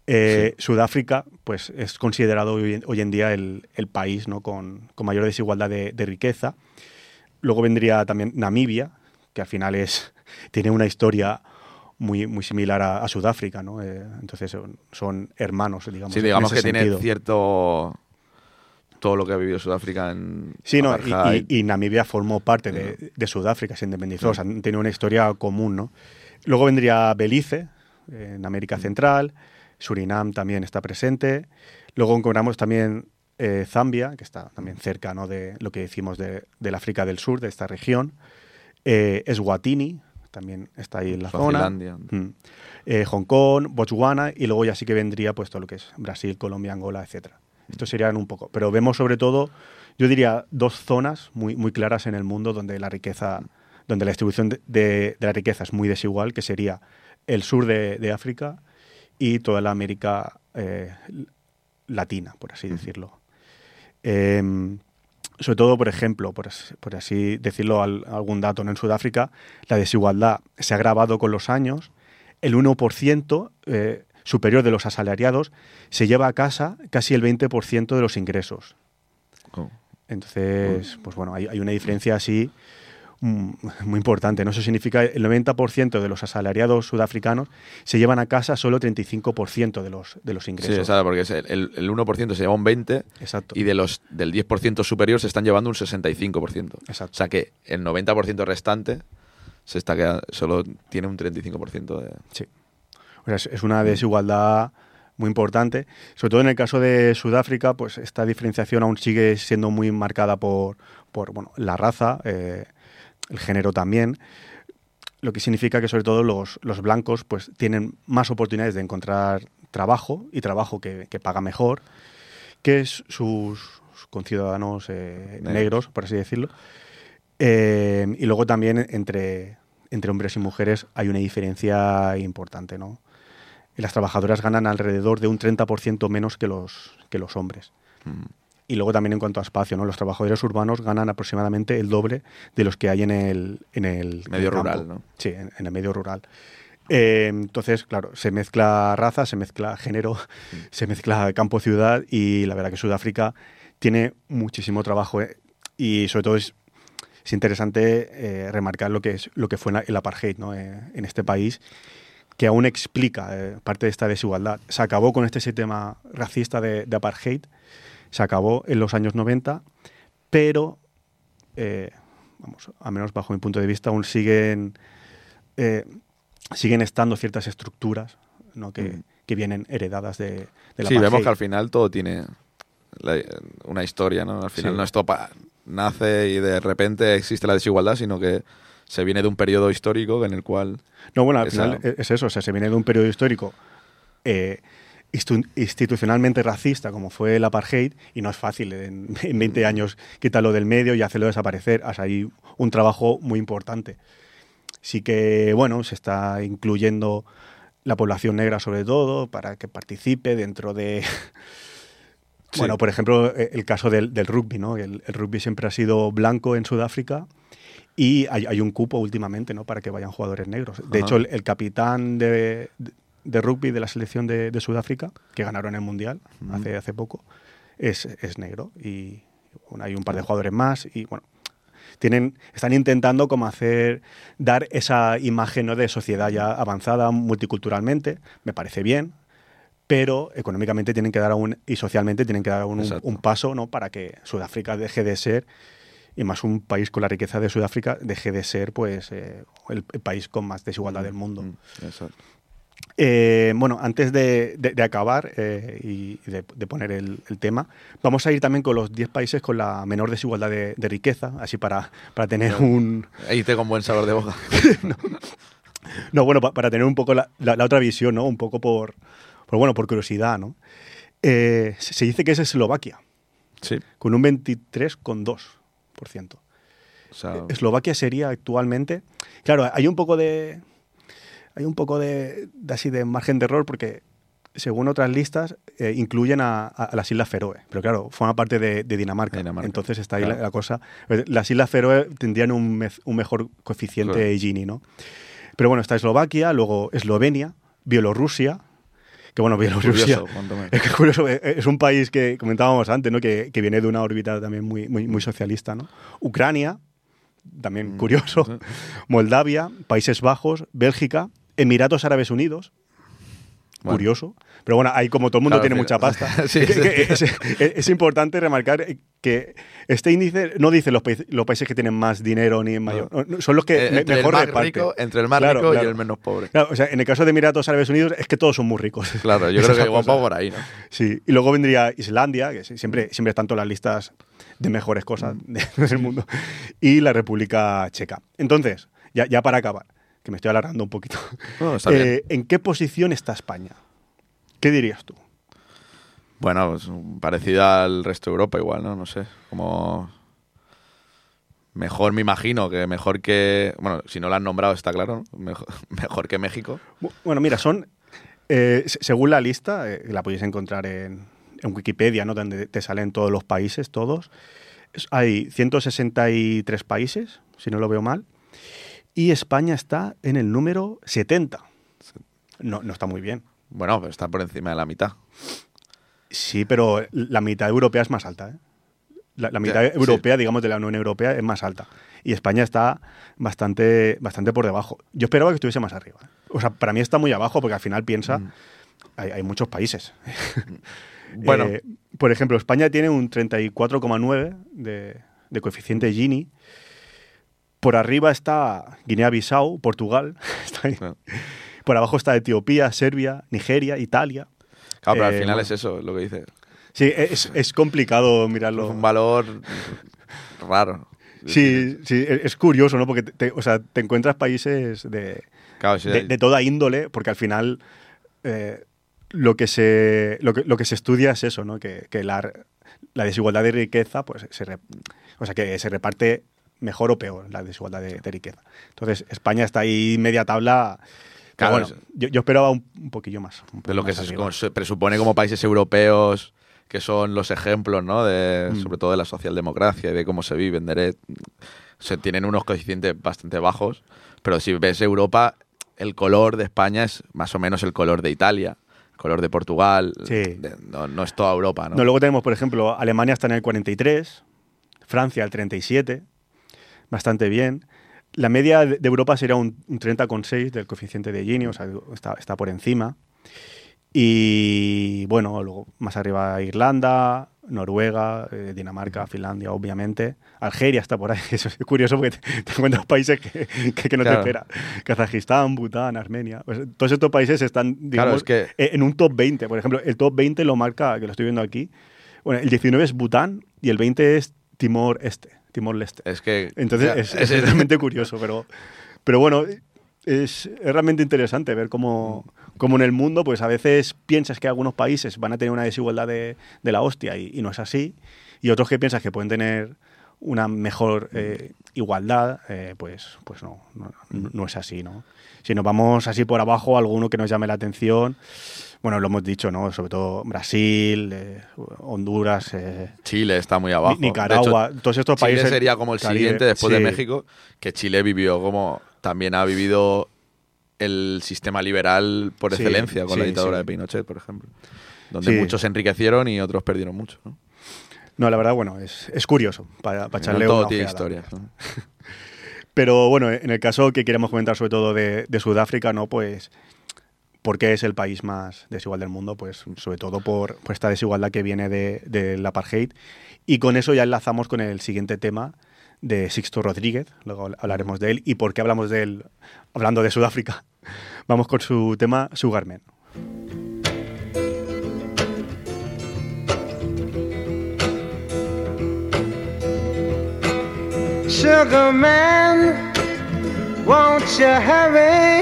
Eh, Sudáfrica, pues, es considerado hoy, en- hoy en día el, el país ¿no? con, con mayor desigualdad de, de riqueza. Luego vendría también Namibia, que al final es, tiene una historia muy, muy similar a, a Sudáfrica, ¿no? Eh, entonces son, son hermanos, digamos. Sí, en digamos ese que tiene cierto. Todo lo que ha vivido Sudáfrica en. Sí, no, y, y- y Namibia formó parte de, de Sudáfrica, se independizó, o sea, tenido una historia común, ¿no? Luego vendría Belice, eh, en América Central, Surinam también está presente, luego encontramos también eh, Zambia, que está también cerca, ¿no?, de lo que decimos de, del África del Sur, de esta región, eh, Eswatini, también está ahí en la zona. Mm. Eh, Hong Kong, Botswana, y luego ya sí que vendría pues todo lo que es Brasil, Colombia, Angola, etcétera. Estos serían un poco. Pero vemos sobre todo, yo diría, dos zonas muy, muy claras en el mundo donde la riqueza, donde la distribución de, de- de la riqueza es muy desigual, que sería el sur de, de África y toda la América eh, latina, por así decirlo. Em, sobre todo, por ejemplo, por, as- por así decirlo, al- algún dato, ¿no? en Sudáfrica la desigualdad se ha agravado con los años. El 1% eh, superior de los asalariados se lleva a casa casi el 20% de los ingresos. Oh. Entonces, pues bueno, hay, hay una diferencia así mm, muy importante. ¿no? Eso significa el 90% de los asalariados sudafricanos se llevan a casa solo 35% de los, de los Sí, ingresos. exacto, porque es el, el- el 1% se lleva un 20% Exacto. y de los, del 10% superior se están llevando un 65%. Exacto. O sea que el 90% restante se está quedando, solo tiene un 35% de... Sí. O sea, es, una desigualdad muy importante. Sobre todo en el caso de Sudáfrica, pues esta diferenciación aún sigue siendo muy marcada por, por bueno, la raza, eh, el género también. Lo que significa que sobre todo los, los blancos pues tienen más oportunidades de encontrar trabajo y trabajo que, que paga mejor que sus conciudadanos eh, Negros. negros, por así decirlo. Eh, y luego también entre, entre hombres y mujeres hay una diferencia importante, ¿no? Las trabajadoras ganan alrededor de un 30% menos que los, que los hombres. Mm. Y luego también en cuanto a espacio, ¿no? Los trabajadores urbanos ganan aproximadamente el doble de los que hay en el, en el Medio campo. rural, ¿no? Sí, en, en el medio rural. Eh, entonces, claro, se mezcla raza, se mezcla género, se mezcla campo-ciudad y la verdad que Sudáfrica tiene muchísimo trabajo eh, y sobre todo es, es interesante eh, remarcar lo que, es, lo que fue la- el apartheid ¿no? En este país que aún explica eh, parte de esta desigualdad. Se acabó con este sistema racista de, de apartheid, se acabó en los años 90, pero, eh, vamos, a menos bajo mi punto de vista, aún siguen, eh, siguen estando ciertas estructuras ¿no? que, Mm. que vienen heredadas de, de la Sí, vemos apartheid. que al final todo tiene la- una historia, ¿no? Al final Sí. no esto nace y de repente existe la desigualdad, sino que se viene de un periodo histórico en el cual... No, bueno, al Esa- final es- es eso, o sea, se viene de un periodo histórico eh, institucionalmente racista como fue el apartheid y no es fácil en, en 20 años quitarlo del medio y hacerlo desaparecer. O sea, hay un trabajo muy importante. Sí que, bueno, se está incluyendo la población negra sobre todo para que participe dentro de... Sí. Bueno, por ejemplo, eh, el caso del, del rugby, ¿no? El, el rugby siempre ha sido blanco en Sudáfrica y hay, hay un cupo últimamente, ¿no? Para que vayan jugadores negros. De Ajá. hecho, el, el capitán de, de- de rugby de la selección de, de Sudáfrica, que ganaron el Mundial hace, hace poco, es, es negro. Y bueno, hay un par de jugadores más y bueno, tienen, están intentando como hacer, dar esa imagen ¿no? de sociedad ya avanzada multiculturalmente, me parece bien, pero económicamente tienen que dar aún, y socialmente tienen que dar un, Exacto. un paso ¿no? para que Sudáfrica deje de ser, y más un país con la riqueza de Sudáfrica, deje de ser pues eh, el, el país con más desigualdad del mundo. Mm, exacto. Eh, bueno, antes de, de- de acabar eh, y de, de poner el, el tema, vamos a ir también con los 10 países con la menor desigualdad de, riqueza, así para, para tener un... Ahí te con buen sabor de boca. No, bueno, pa- para tener un poco la, la- la otra visión, ¿no? Un poco por, por bueno, por curiosidad, ¿no? Eh, se se dice que es Eslovaquia, Sí. con un 23,2%. O sea, Eslovaquia sería actualmente. Claro, hay un poco de. Hay un poco de, de así de margen de error porque, según otras listas, eh, incluyen a, las Islas Feroe. Pero claro, forma parte de, de Dinamarca. Dinamarca, Entonces está ahí la- claro. la, cosa. Las Islas Feroe tendrían un, mejor coeficiente Claro. Gini, ¿no? Pero bueno, está Eslovaquia, luego Eslovenia, Bielorrusia. Que bueno, Bielorrusia. curioso. Es curioso, eh, es un país que comentábamos antes, ¿no? Que, que viene de una órbita también muy, muy, muy socialista, ¿no? Ucrania, también Mm, curioso. Moldavia, Países Bajos, Bélgica, Emiratos Árabes Unidos. Bueno. Curioso. Pero bueno, ahí como todo el mundo Claro, tiene mucha pasta. Sí, que- sí. que es, es- es importante remarcar que este índice no dice los, países- los países que tienen más dinero ni mayor. No. Son los que Eh, entre, mejor el más reparten. rico, entre el más Claro, rico y claro. el menos pobre. O sea, en el caso de Emiratos Árabes Unidos es que todos son muy ricos. Claro, yo creo que la va por ahí, ¿no? Sí, y luego vendría Islandia, que siempre, siempre están todas las listas de mejores cosas Mm. de- del mundo, y la República Checa. Entonces, ya, ya para acabar, que me estoy alargando un poquito, No, está bien. eh, ¿en qué posición está España? ¿Qué dirías tú? Bueno, pues, parecida al resto de Europa igual, ¿no? No sé, como... Mejor me imagino que mejor que... Bueno, si no lo han nombrado está claro, ¿no? Mejor, mejor que México. Bu- Bueno, mira, son, eh, se- según la lista, eh, la podéis encontrar en, en Wikipedia, ¿no? donde te salen todos los países, todos. Hay 163 países, si no lo veo mal, y España está en el número 70. No, no está muy bien. Bueno, pues está por encima de la mitad. Sí, pero la mitad europea es más alta. ¿eh? La, la mitad sí. europea, digamos, de la Unión Europea es más alta. Y España está bastante, bastante por debajo. Yo esperaba que estuviese más arriba. ¿eh? O sea, para mí está muy abajo porque al final piensa, Mm. hay, hay muchos países. Bueno. Eh, por ejemplo, España tiene un 34,9 de, de coeficiente Gini. Por arriba está Guinea-Bissau, Portugal. está ahí. Claro. Por abajo está Etiopía, Serbia, Nigeria, Italia. Claro, pero al Eh, final bueno. es eso, lo que dice. Sí, es, es complicado Es mirarlo. un valor raro. Sí, sí, e- es curioso, ¿no? Porque te, te- o sea, te encuentras países de, Claro, sí, de, de toda índole, porque al final eh, lo, que se, lo, que, lo que se estudia es eso, ¿no? Que, que la, la desigualdad de riqueza, pues, se, re- o sea, que se reparte mejor o peor la desigualdad de, de riqueza. Entonces, España está ahí media tabla. pero Claro, bueno, es- yo, yo esperaba un, un poquillo más. un de lo que se, arriba. como se presupone como países europeos que son los ejemplos, ¿no? De, Mm. Sobre todo de la socialdemocracia y de cómo se vive en derecho. Se tienen unos coeficientes bastante bajos, pero si ves Europa, el color de España es más o menos el color de Italia, el color de Portugal. Sí. de- no, no es toda Europa, ¿no? No, luego tenemos, por ejemplo, Alemania está en el 43, Francia el 37, bastante bien. La media de Europa sería un, un 30,6 del coeficiente de Gini, o sea, está, está por encima. Y bueno, luego más arriba Irlanda, Noruega, eh, Dinamarca, Finlandia, obviamente. Algeria está por ahí, eso es curioso porque te, te encuentras países que, que- que no Claro. te espera. Kazajistán, Bután, Armenia. Pues, todos estos países están, digamos, Claro, es que- eh, en un top 20. Por ejemplo, el top 20 lo marca, que lo estoy viendo aquí. Bueno, el 19 es Bután y el 20 es Timor Este, Timor Leste. Es que. Entonces o sea, es, es realmente curioso, pero, pero bueno, es, es realmente interesante ver cómo, cómo en el mundo, pues a veces piensas que algunos países van a tener una desigualdad de, de la hostia y, y no es así, y otros que piensas que pueden tener una mejor eh, igualdad, eh, pues, pues no, no, no es así, ¿no? Si nos vamos así por abajo, alguno que nos llame la atención, bueno, lo hemos dicho, ¿no? Sobre todo Brasil, eh, Honduras, eh, Chile está muy abajo. Ni- Nicaragua, hecho, todos estos Chile países sería como el Caribe, siguiente después de. México, que Chile vivió como también ha vivido el sistema liberal por Sí, excelencia con la dictadura de Pinochet, por ejemplo, donde muchos se enriquecieron y otros perdieron mucho. ¿no? No, la verdad, bueno, es, es curioso para, para No echarle todo una tiene ojeada. historia. ¿no? Pero bueno, en el caso que queremos comentar sobre todo de, de Sudáfrica, ¿no? Pues, ¿por qué es el país más desigual del mundo? Pues sobre todo por, esta desigualdad que viene de- del apartheid. Y con eso ya enlazamos con el siguiente tema de Sixto Rodríguez, luego hablaremos de él. ¿Y por qué hablamos de él hablando de Sudáfrica? Vamos con su tema Sugarman. Sugar man, won't you hurry?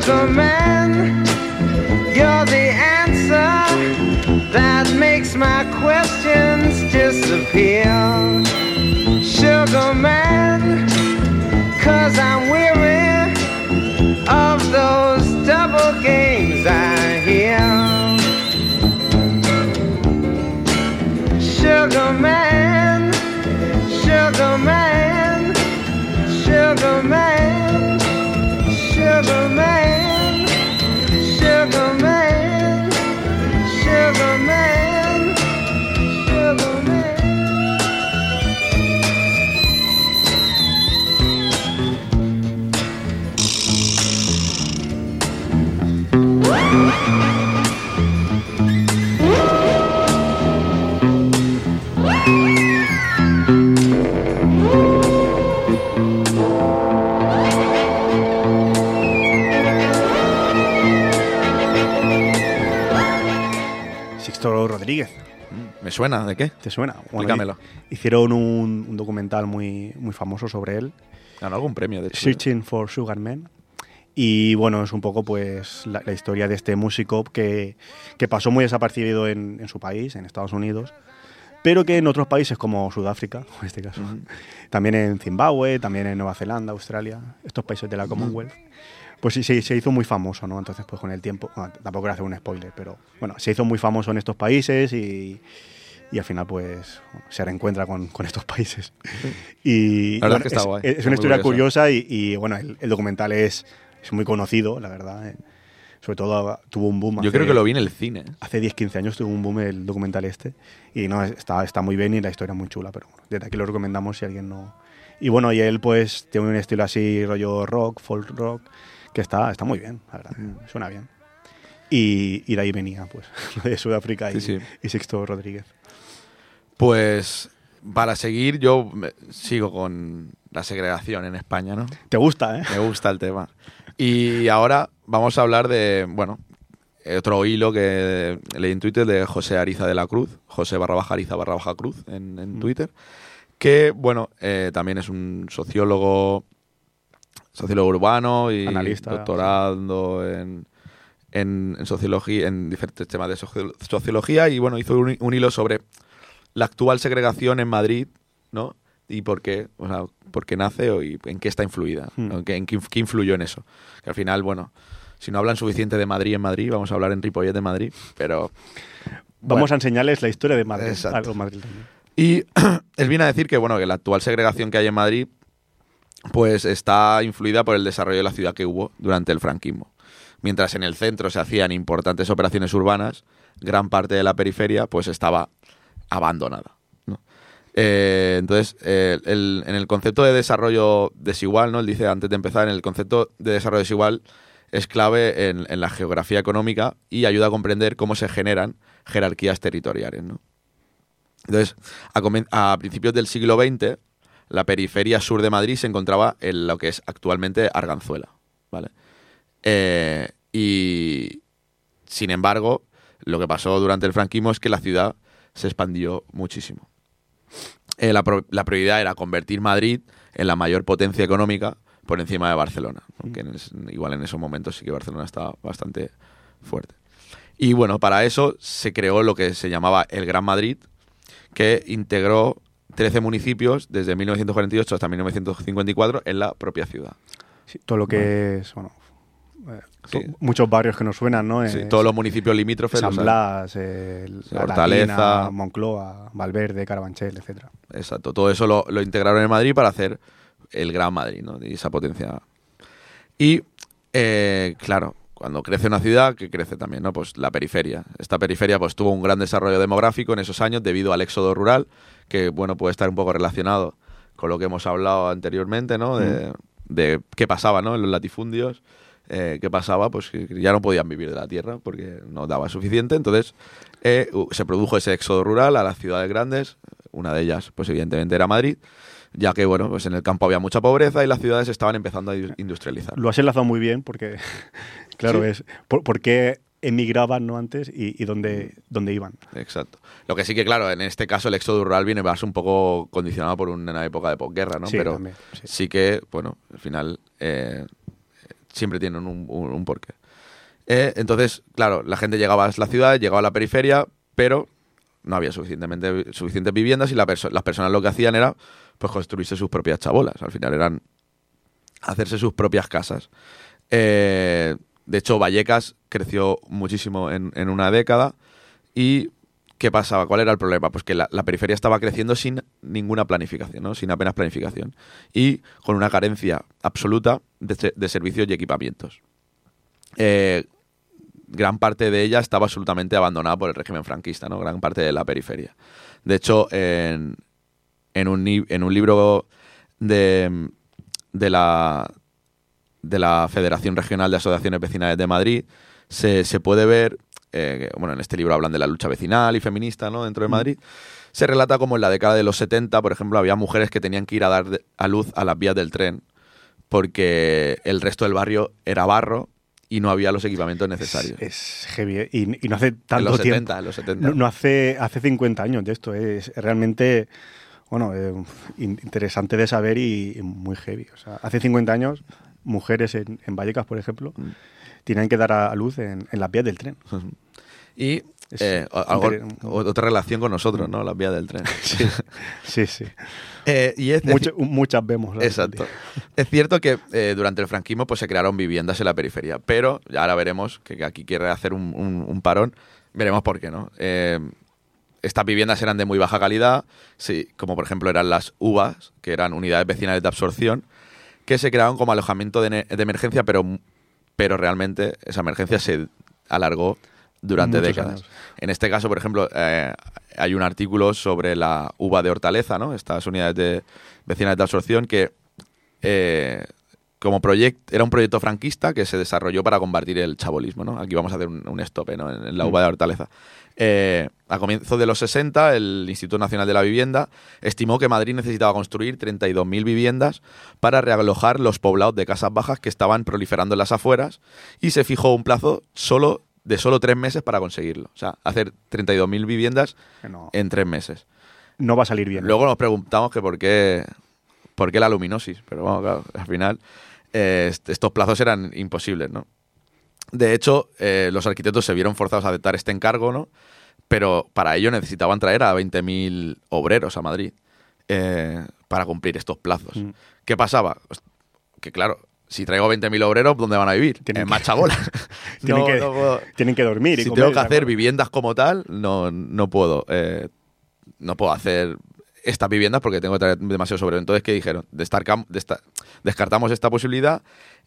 sugar man you're the answer that makes my questions disappear sugar man cause i'm weary of those double games I hear. Suena? ¿De qué? ¿Te suena? Hi- Hicieron un, un documental muy, muy famoso sobre él, Ganó algún premio, de hecho. Searching for Sugar Man. Y bueno, es un poco pues la, la historia de este músico que, que pasó muy desapercibido en, en su país, en Estados Unidos, pero que en otros países como Sudáfrica, en este caso, también en Zimbabue, también en Nueva Zelanda, Australia, estos países de la Commonwealth, pues sí, se hizo muy famoso, ¿no? Entonces, pues con el tiempo, bueno, tampoco quiero hacer un spoiler, pero bueno, se hizo muy famoso en estos países y, y al final pues se reencuentra con, con estos países. Y La verdad bueno, es que está es, guay, es una historia curiosa. curiosa y, y, bueno, el, el documental es, es muy conocido, la verdad. eh. Sobre todo tuvo un boom. Yo hace- creo que lo vi en el cine. Hace 10-15 años tuvo un boom el documental este. Y no, está, está muy bien y la historia es muy chula, pero bueno, desde aquí lo recomendamos si alguien no. Y bueno, y él pues tiene un estilo así, rollo rock, folk rock, que está, está muy bien, la verdad, Mm. suena bien. Y, y de ahí venía, pues, de Sudáfrica y, Sí, sí. y Sixto Rodríguez. Pues para seguir, yo me- sigo con la segregación en España, ¿no? ¿Te gusta, eh? Me gusta el tema. Y ahora vamos a hablar de, bueno, otro hilo que leí en Twitter de José Ariza de la Cruz, José barra baja Ariza barra baja Cruz en, en Mm. Twitter, que, bueno, eh, también es un sociólogo, sociólogo urbano y Analista, doctorando en, en, en sociología, en diferentes temas de socio- sociología y, bueno, hizo un, un hilo sobre la actual segregación en Madrid, ¿no? Y por qué, o sea, por qué nace o y en qué está influida, Hmm. ¿no? ¿Qué- en qué, qué influyó en eso. Que al final, bueno, si no hablan suficiente de Madrid en Madrid, vamos a hablar en Ripollet de Madrid, pero... Vamos bueno. a enseñarles la historia de Madrid. Exacto. madrileños. Y él viene a decir que, bueno, que la actual segregación que hay en Madrid, pues está influida por el desarrollo de la ciudad que hubo durante el franquismo. Mientras en el centro se hacían importantes operaciones urbanas, gran parte de la periferia pues estaba abandonada. Eh, entonces, eh, el- en el concepto de desarrollo desigual, ¿no? Él dice antes de empezar, en el concepto de desarrollo desigual es clave en, la geografía económica y ayuda a comprender cómo se generan jerarquías territoriales. ¿no? Entonces, a, a principios del siglo XX, la periferia sur de Madrid se encontraba en lo que es actualmente Arganzuela. ¿vale? Eh, y, sin embargo, lo que pasó durante el franquismo es que la ciudad se expandió muchísimo. Eh, la, pro- la prioridad era convertir Madrid en la mayor potencia económica por encima de Barcelona. Aunque en es- igual en esos momentos sí que Barcelona estaba bastante fuerte. Y bueno, para eso se creó lo que se llamaba el Gran Madrid, que integró 13 municipios desde 1948 hasta 1954 en la propia ciudad. Sí, todo lo que es, bueno, Sí. muchos barrios que nos suenan, ¿no? Sí, Eh, todos los municipios limítrofes. San. Blas, eh, La Hortaleza. Latina, Moncloa, Valverde, Carabanchel, etcétera. Exacto, todo eso lo, lo integraron en Madrid para hacer el Gran Madrid, ¿no? Y esa potencia. Y, eh, claro, cuando crece una ciudad, que crece también, ¿no? Pues la periferia. Esta periferia pues tuvo un gran desarrollo demográfico en esos años debido al éxodo rural, que, bueno, puede estar un poco relacionado con lo que hemos hablado anteriormente, ¿no? De, de qué pasaba, ¿no? En los latifundios. Eh, qué pasaba, pues que ya no podían vivir de la tierra porque no daba suficiente. Entonces eh, se produjo ese éxodo rural a las ciudades grandes. Una de ellas, pues evidentemente era Madrid, ya que bueno, pues en el campo había mucha pobreza y las ciudades estaban empezando a in- industrializar. Lo has enlazado muy bien porque, claro, Sí. es por, por qué emigraban no antes y, y dónde, dónde iban. Exacto. Lo que sí que, claro, en este caso el éxodo rural viene más un poco condicionado por una época de posguerra, ¿no? Sí, Pero también, sí. sí que, bueno, al final eh, siempre tienen un, un- porqué. Eh, entonces, claro, la gente llegaba a la ciudad, llegaba a la periferia, pero no había suficientemente, suficientes viviendas y las personas lo que hacían era pues construirse sus propias chabolas. Al final eran hacerse sus propias casas. Eh, de hecho, Vallecas creció muchísimo en, en una década y ¿qué pasaba? ¿Cuál era el problema? Pues que la, periferia estaba creciendo sin ninguna planificación, ¿no? sin apenas planificación y con una carencia absoluta de, se- de servicios y equipamientos. Eh, gran parte de ella estaba absolutamente abandonada por el régimen franquista, ¿no? gran parte de la periferia. De hecho, en, en, un, en un libro de, de la, de la Federación Regional de Asociaciones Vecinales de Madrid, se, se puede ver, eh, bueno, en este libro hablan de la lucha vecinal y feminista ¿no? dentro de Madrid, se relata como en la década de los 70, por ejemplo, había mujeres que tenían que ir a dar a luz a las vías del tren porque el resto del barrio era barro y no había los equipamientos necesarios. Es, es heavy ¿eh? y, y no hace tanto en los tiempo. 70, en los 70. No, no hace, hace 50 años de esto. ¿eh? Es realmente bueno, eh, in- interesante de saber y, y muy heavy. O sea, hace 50 años, mujeres en, en Vallecas, por ejemplo, Mm. Tenían que dar a luz en, en las vías del tren. Y eh, algo- otra relación con nosotros, ¿no? Las vías del tren. Sí, sí. Eh, y es, Mucho- muchas vemos. Exacto. Es cierto que eh, durante el franquismo pues, se crearon viviendas en la periferia, pero ya ahora veremos que aquí quiere hacer un, un- un parón, veremos por qué no. Estas viviendas eran de muy baja calidad, sí, como por ejemplo eran las UVAs, que eran unidades vecinales de absorción, que se crearon como alojamiento de emergencia, pero, pero realmente esa emergencia se alargó durante Muchos décadas. años. En este caso, por ejemplo, eh, hay un artículo sobre la uva de Hortaleza, ¿no? Estas unidades de vecinales de absorción que eh, como proyecto era un proyecto franquista que se desarrolló para combatir el chabolismo, ¿no? Aquí vamos a hacer un, un stop ¿no? en, en la uva de Hortaleza. Eh, a comienzos de los 60, el Instituto Nacional de la Vivienda estimó que Madrid necesitaba construir 32.000 viviendas para realojar los poblados de casas bajas que estaban proliferando en las afueras y se fijó un plazo solo de solo tres meses para conseguirlo. O sea, hacer 32.000 viviendas no, en tres meses. no va a salir bien. Luego nos preguntamos que por qué, por qué la luminosis, pero bueno, claro, al final eh, est- estos plazos eran imposibles, ¿no? De hecho, eh, los arquitectos se vieron forzados a aceptar este encargo, ¿no? Pero para ello necesitaban traer a 20.000 obreros a Madrid eh, para cumplir estos plazos. Mm. ¿Qué pasaba? Que claro, si traigo 20.000 obreros, ¿dónde van a vivir? Tienen en Machabola. tienen, No, que, no puedo- tienen que dormir. y si comer, tengo que ¿de hacer viviendas como tal, no, no puedo. eh, no puedo hacer estas viviendas porque tengo que traer demasiado sobre. Entonces, ¿qué dijeron? Descartamos esta posibilidad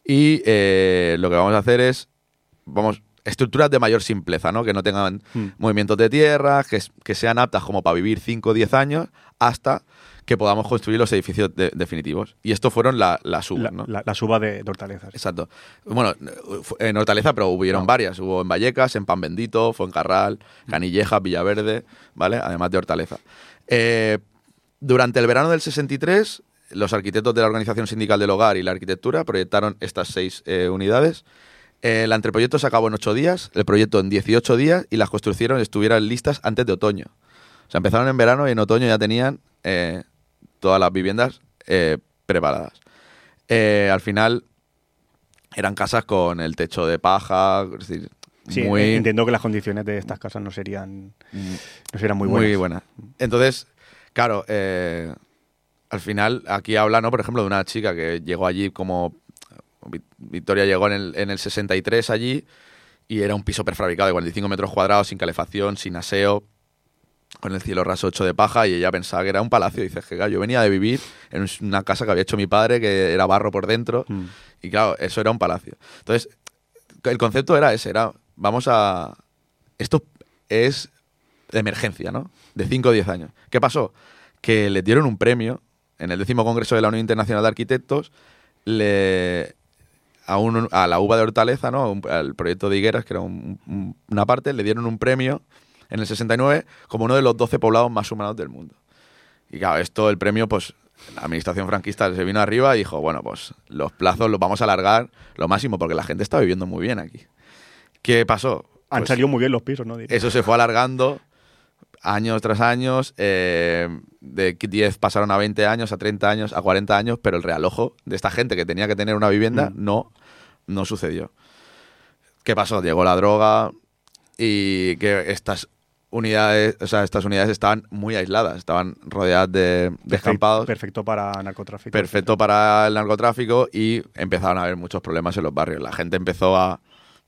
y eh, lo que vamos a hacer es, vamos, estructuras de mayor simpleza, ¿no? Que no tengan Mm. movimientos de tierra, que, que sean aptas como para vivir 5 o 10 años hasta que podamos construir los edificios de- definitivos. Y esto fueron la- las La, ¿no? la- la suba de, de hortalezas. Exacto. Bueno, en Hortaleza, pero hubieron No. varias. Hubo en Vallecas, en Pan Bendito, Fuencarral, Canilleja, Villaverde, ¿vale? Además de Hortaleza. Eh, durante el verano del 63, los arquitectos de la Organización Sindical del Hogar y la Arquitectura proyectaron estas seis eh, unidades. Eh, el anteproyecto se acabó en ocho días, el proyecto en 18 días y las construcciones estuvieran listas antes de otoño. O sea, empezaron en verano y en otoño ya tenían eh, todas las viviendas eh, preparadas. Al final eran casas con el techo de paja, es decir, Sí, muy, entiendo que las condiciones de estas casas no serían, no serían muy muy buenas. buena. Entonces, claro, eh, al final aquí habla, ¿no? Por ejemplo, de una chica que llegó allí como... Vi- Victoria llegó en el, en el 63 allí y era un piso prefabricado de 45 metros cuadrados, sin calefacción, sin aseo, con el cielo raso hecho de paja y ella pensaba que era un palacio. Y dice, que claro, yo venía de vivir en una casa que había hecho mi padre, que era barro por dentro, Mm. y claro, eso era un palacio. Entonces, el concepto era ese, era, vamos a... Esto es de emergencia, ¿no? De 5 o 10 años. ¿Qué pasó? Que le dieron un premio en el décimo Congreso de la Unión Internacional de Arquitectos, le, a, un- a la uva de Hortaleza, ¿no? Un- al proyecto de Higueras, que era un- un- una parte, le dieron un premio en el 69 como uno de los 12 poblados más humanos del mundo. Y claro, esto, el premio, pues la administración franquista se vino arriba y dijo, bueno, pues los plazos los vamos a alargar lo máximo porque la gente está viviendo muy bien aquí. ¿Qué pasó? Han Pues salido muy bien los pisos, ¿no? Eso se fue alargando años tras años. eh, de 10 pasaron a 20 años, a 30 años, a 40 años, pero el realojo de esta gente que tenía que tener una vivienda Mm. no, no sucedió. ¿Qué pasó? Llegó la droga y que estas unidades, o sea, estas unidades estaban muy aisladas, estaban rodeadas de, de Perfecto, descampados perfecto para narcotráfico. perfecto para el narcotráfico y empezaron a haber muchos problemas en los barrios. La gente empezó a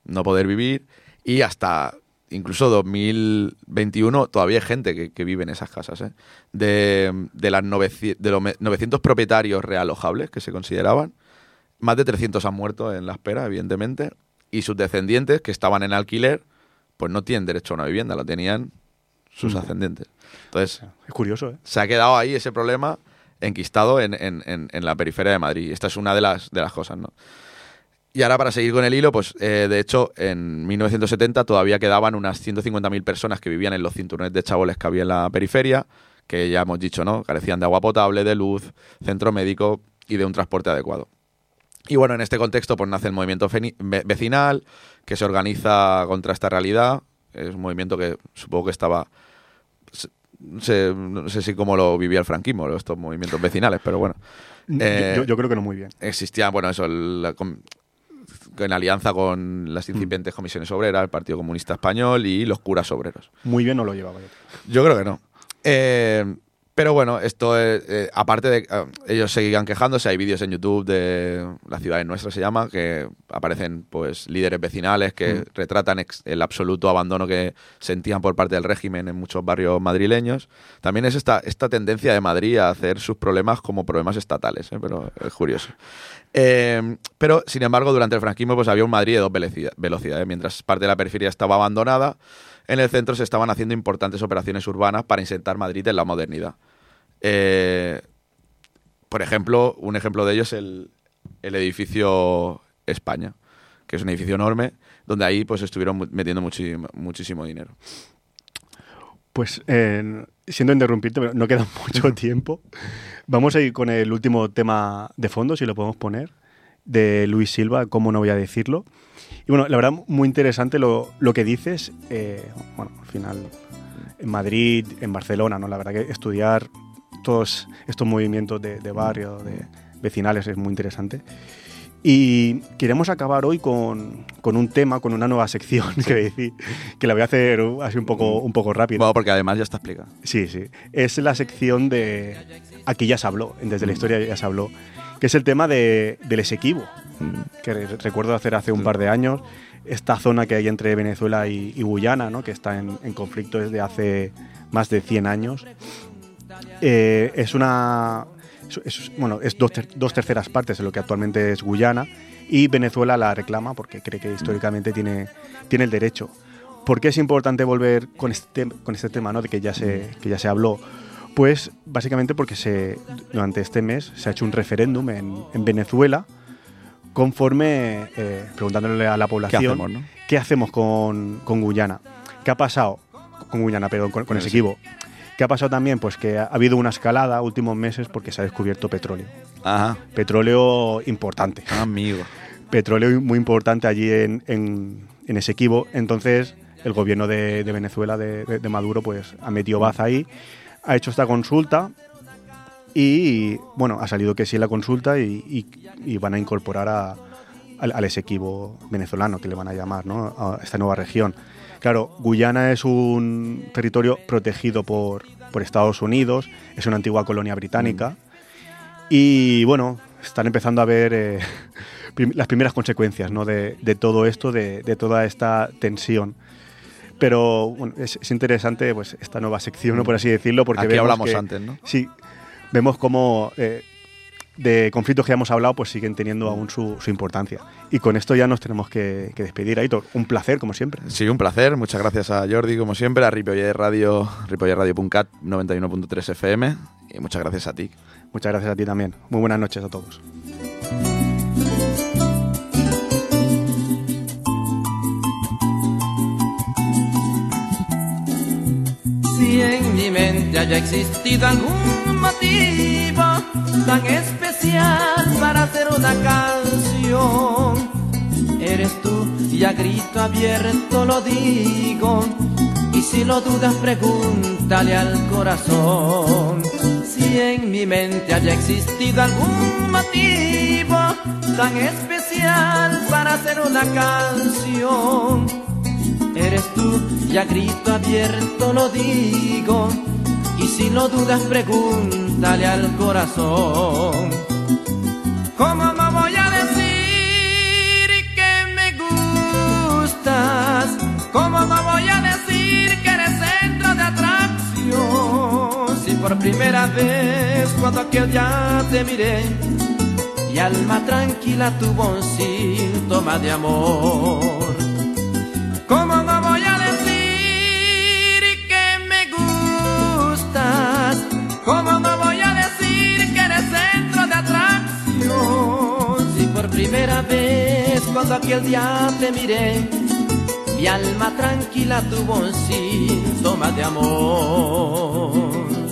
no poder vivir y hasta incluso 2021 todavía hay gente que, que vive en esas casas. ¿eh? De, de, las 900, de los me- 900 propietarios realojables que se consideraban, más de 300 han muerto en la espera, evidentemente, y sus descendientes que estaban en alquiler, pues no tienen derecho a una vivienda, lo tenían sus Mm. ascendientes. Entonces, Es curioso, ¿eh? se ha quedado ahí ese problema enquistado en, en- en- en la periferia de Madrid. Esta es una de las, de las cosas, ¿no? Y ahora para seguir con el hilo, pues eh, de hecho en 1970 todavía quedaban unas 150.000 personas que vivían en los cinturones de chaboles que había en la periferia, que ya hemos dicho, ¿no? Carecían de agua potable, de luz, centro médico y de un transporte adecuado. Y bueno, en este contexto pues nace el movimiento vecinal, que se organiza contra esta realidad. Es un movimiento que supongo que estaba se- no sé si cómo lo vivía el franquismo, estos movimientos vecinales, pero bueno. Eh, yo, yo creo que no muy bien. Existía, bueno, eso, com- en alianza con las incipientes comisiones obreras, el Partido Comunista Español y los curas obreros. Muy bien no lo llevaba yo. Yo creo que no. Eh, Pero bueno, esto es, eh, aparte de eh, ellos seguían quejándose, hay vídeos en YouTube de La ciudad es nuestra se llama, que aparecen pues líderes vecinales que Mm. retratan ex- el absoluto abandono que sentían por parte del régimen en muchos barrios madrileños. También es esta, esta tendencia de Madrid a hacer sus problemas como problemas estatales, ¿eh? pero es curioso. Eh, pero, sin embargo, durante el franquismo pues, había un Madrid de dos velocidad- velocidades. Mientras parte de la periferia estaba abandonada, en el centro se estaban haciendo importantes operaciones urbanas para insertar Madrid en la modernidad. Eh, por ejemplo, un ejemplo de ello es el, el edificio España, que es un edificio enorme, donde ahí pues estuvieron metiendo muchísimo dinero. Pues eh, siento interrumpirte, pero no queda mucho tiempo. Vamos a ir con el último tema de fondo, si lo podemos poner, de Luis Silva, cómo no voy a decirlo. Y bueno, la verdad, muy interesante lo, lo que dices. eh, bueno, al final, en Madrid, en Barcelona, ¿no? La verdad que estudiar todos estos movimientos de, de barrio, de vecinales, es muy interesante. Y queremos acabar hoy con, con un tema, con una nueva sección, que, decir, que la voy a hacer así un poco, un poco rápido. Bueno, porque además ya está explicado. Sí, sí. Es la sección de. Aquí ya se habló, desde la historia ya se habló, que es el tema de, del Esequibo, que re- recuerdo hacer hace un par de años. Esta zona que hay entre Venezuela y, y Guyana, ¿no? que está en, en conflicto desde hace más de 100 años. Eh, es una. Es- es- bueno, es dos, ter- dos terceras partes de lo que actualmente es Guyana y Venezuela la reclama porque cree que históricamente tiene, tiene el derecho. ¿Por qué es importante volver con este, con este tema ¿no? de que ya, se, que ya se habló? Pues básicamente porque se, durante este mes se ha hecho un referéndum en, en Venezuela conforme eh, preguntándole a la ¿Qué población hacemos, no? ¿qué hacemos con, con Guyana? ¿Qué ha pasado? Con Guyana, perdón, con, con Con Esequibo. ¿Qué ha pasado también? Pues que ha habido una escalada últimos meses porque se ha descubierto petróleo. Ajá, Petróleo importante. amigo. Petróleo muy importante allí en, en, en Esequibo. Entonces, el gobierno de, de Venezuela, de, de- de Maduro, pues ha metido baza ahí, ha hecho esta consulta y, bueno, ha salido que sí la consulta y, y- y van a incorporar a- al, al Esequibo venezolano, que le van a llamar, ¿no? A esta nueva región. Claro, Guyana es un territorio protegido por, por Estados Unidos, es una antigua colonia británica y, bueno, están empezando a ver eh, prim- las primeras consecuencias ¿no? de, de todo esto, de, de toda esta tensión. Pero bueno, es, es interesante pues, esta nueva sección, ¿no? por así decirlo, porque Aquí vemos hablamos que- antes, ¿no? Sí, vemos cómo eh, de conflictos que hemos hablado pues siguen teniendo aún su, su importancia. Y con esto ya nos tenemos que, que despedir, Aitor. Un placer, como siempre. Sí, un placer. Muchas gracias a Jordi, como siempre, a Ripollet Radio, ripolletradio.cat 91.3 FM. Y muchas gracias a ti. Muchas gracias a ti también. Muy buenas noches a todos. Si en mi mente haya existido algún motivo tan especial para hacer una canción, eres tú y a grito abierto lo digo. Y si lo dudas, pregúntale al corazón. Si en mi mente haya existido algún motivo tan especial para hacer una canción, y a grito abierto lo digo. Y si lo dudas, pregúntale al corazón. ¿Cómo no voy a decir que me gustas? ¿Cómo no voy a decir que eres centro de atracción? Si por primera vez cuando aquel día te miré, mi alma tranquila tuvo un síntoma de amor. ¿Cómo voy a decir que me gustas? ¿Cómo no voy a decir que eres centro de atracción? Si por primera vez cuando aquel día te miré, mi alma tranquila tuvo un síntoma de amor.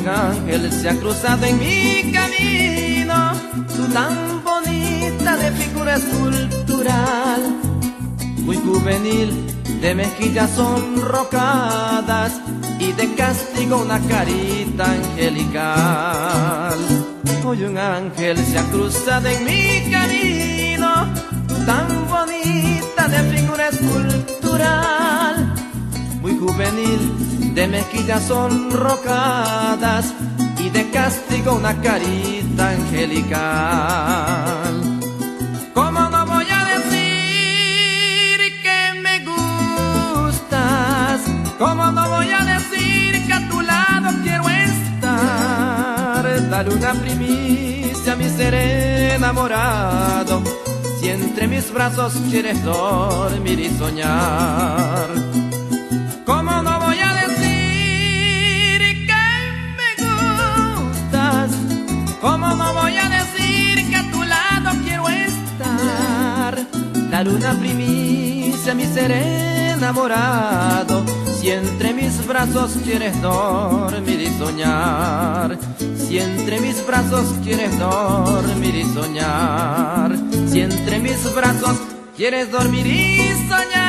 Un ángel se ha cruzado en mi camino, tú tan bonita de figura escultural, muy juvenil de mejillas sonrocadas y de castigo una carita angelical. Hoy un ángel se ha cruzado en mi camino, tan bonita de figura escultural, muy juvenil, de mejillas sonrocadas y de castigo una carita angelical. ¿Cómo no voy a decir que me gustas? ¿Cómo no voy a decir que a tu lado quiero estar? Dale una primicia a mi ser enamorado. Si entre mis brazos quieres dormir y soñar. Estar? Dar una primicia mi ser enamorado. Si entre mis brazos quieres dormir y soñar. Si entre mis brazos quieres dormir y soñar. Si entre mis brazos quieres dormir y soñar.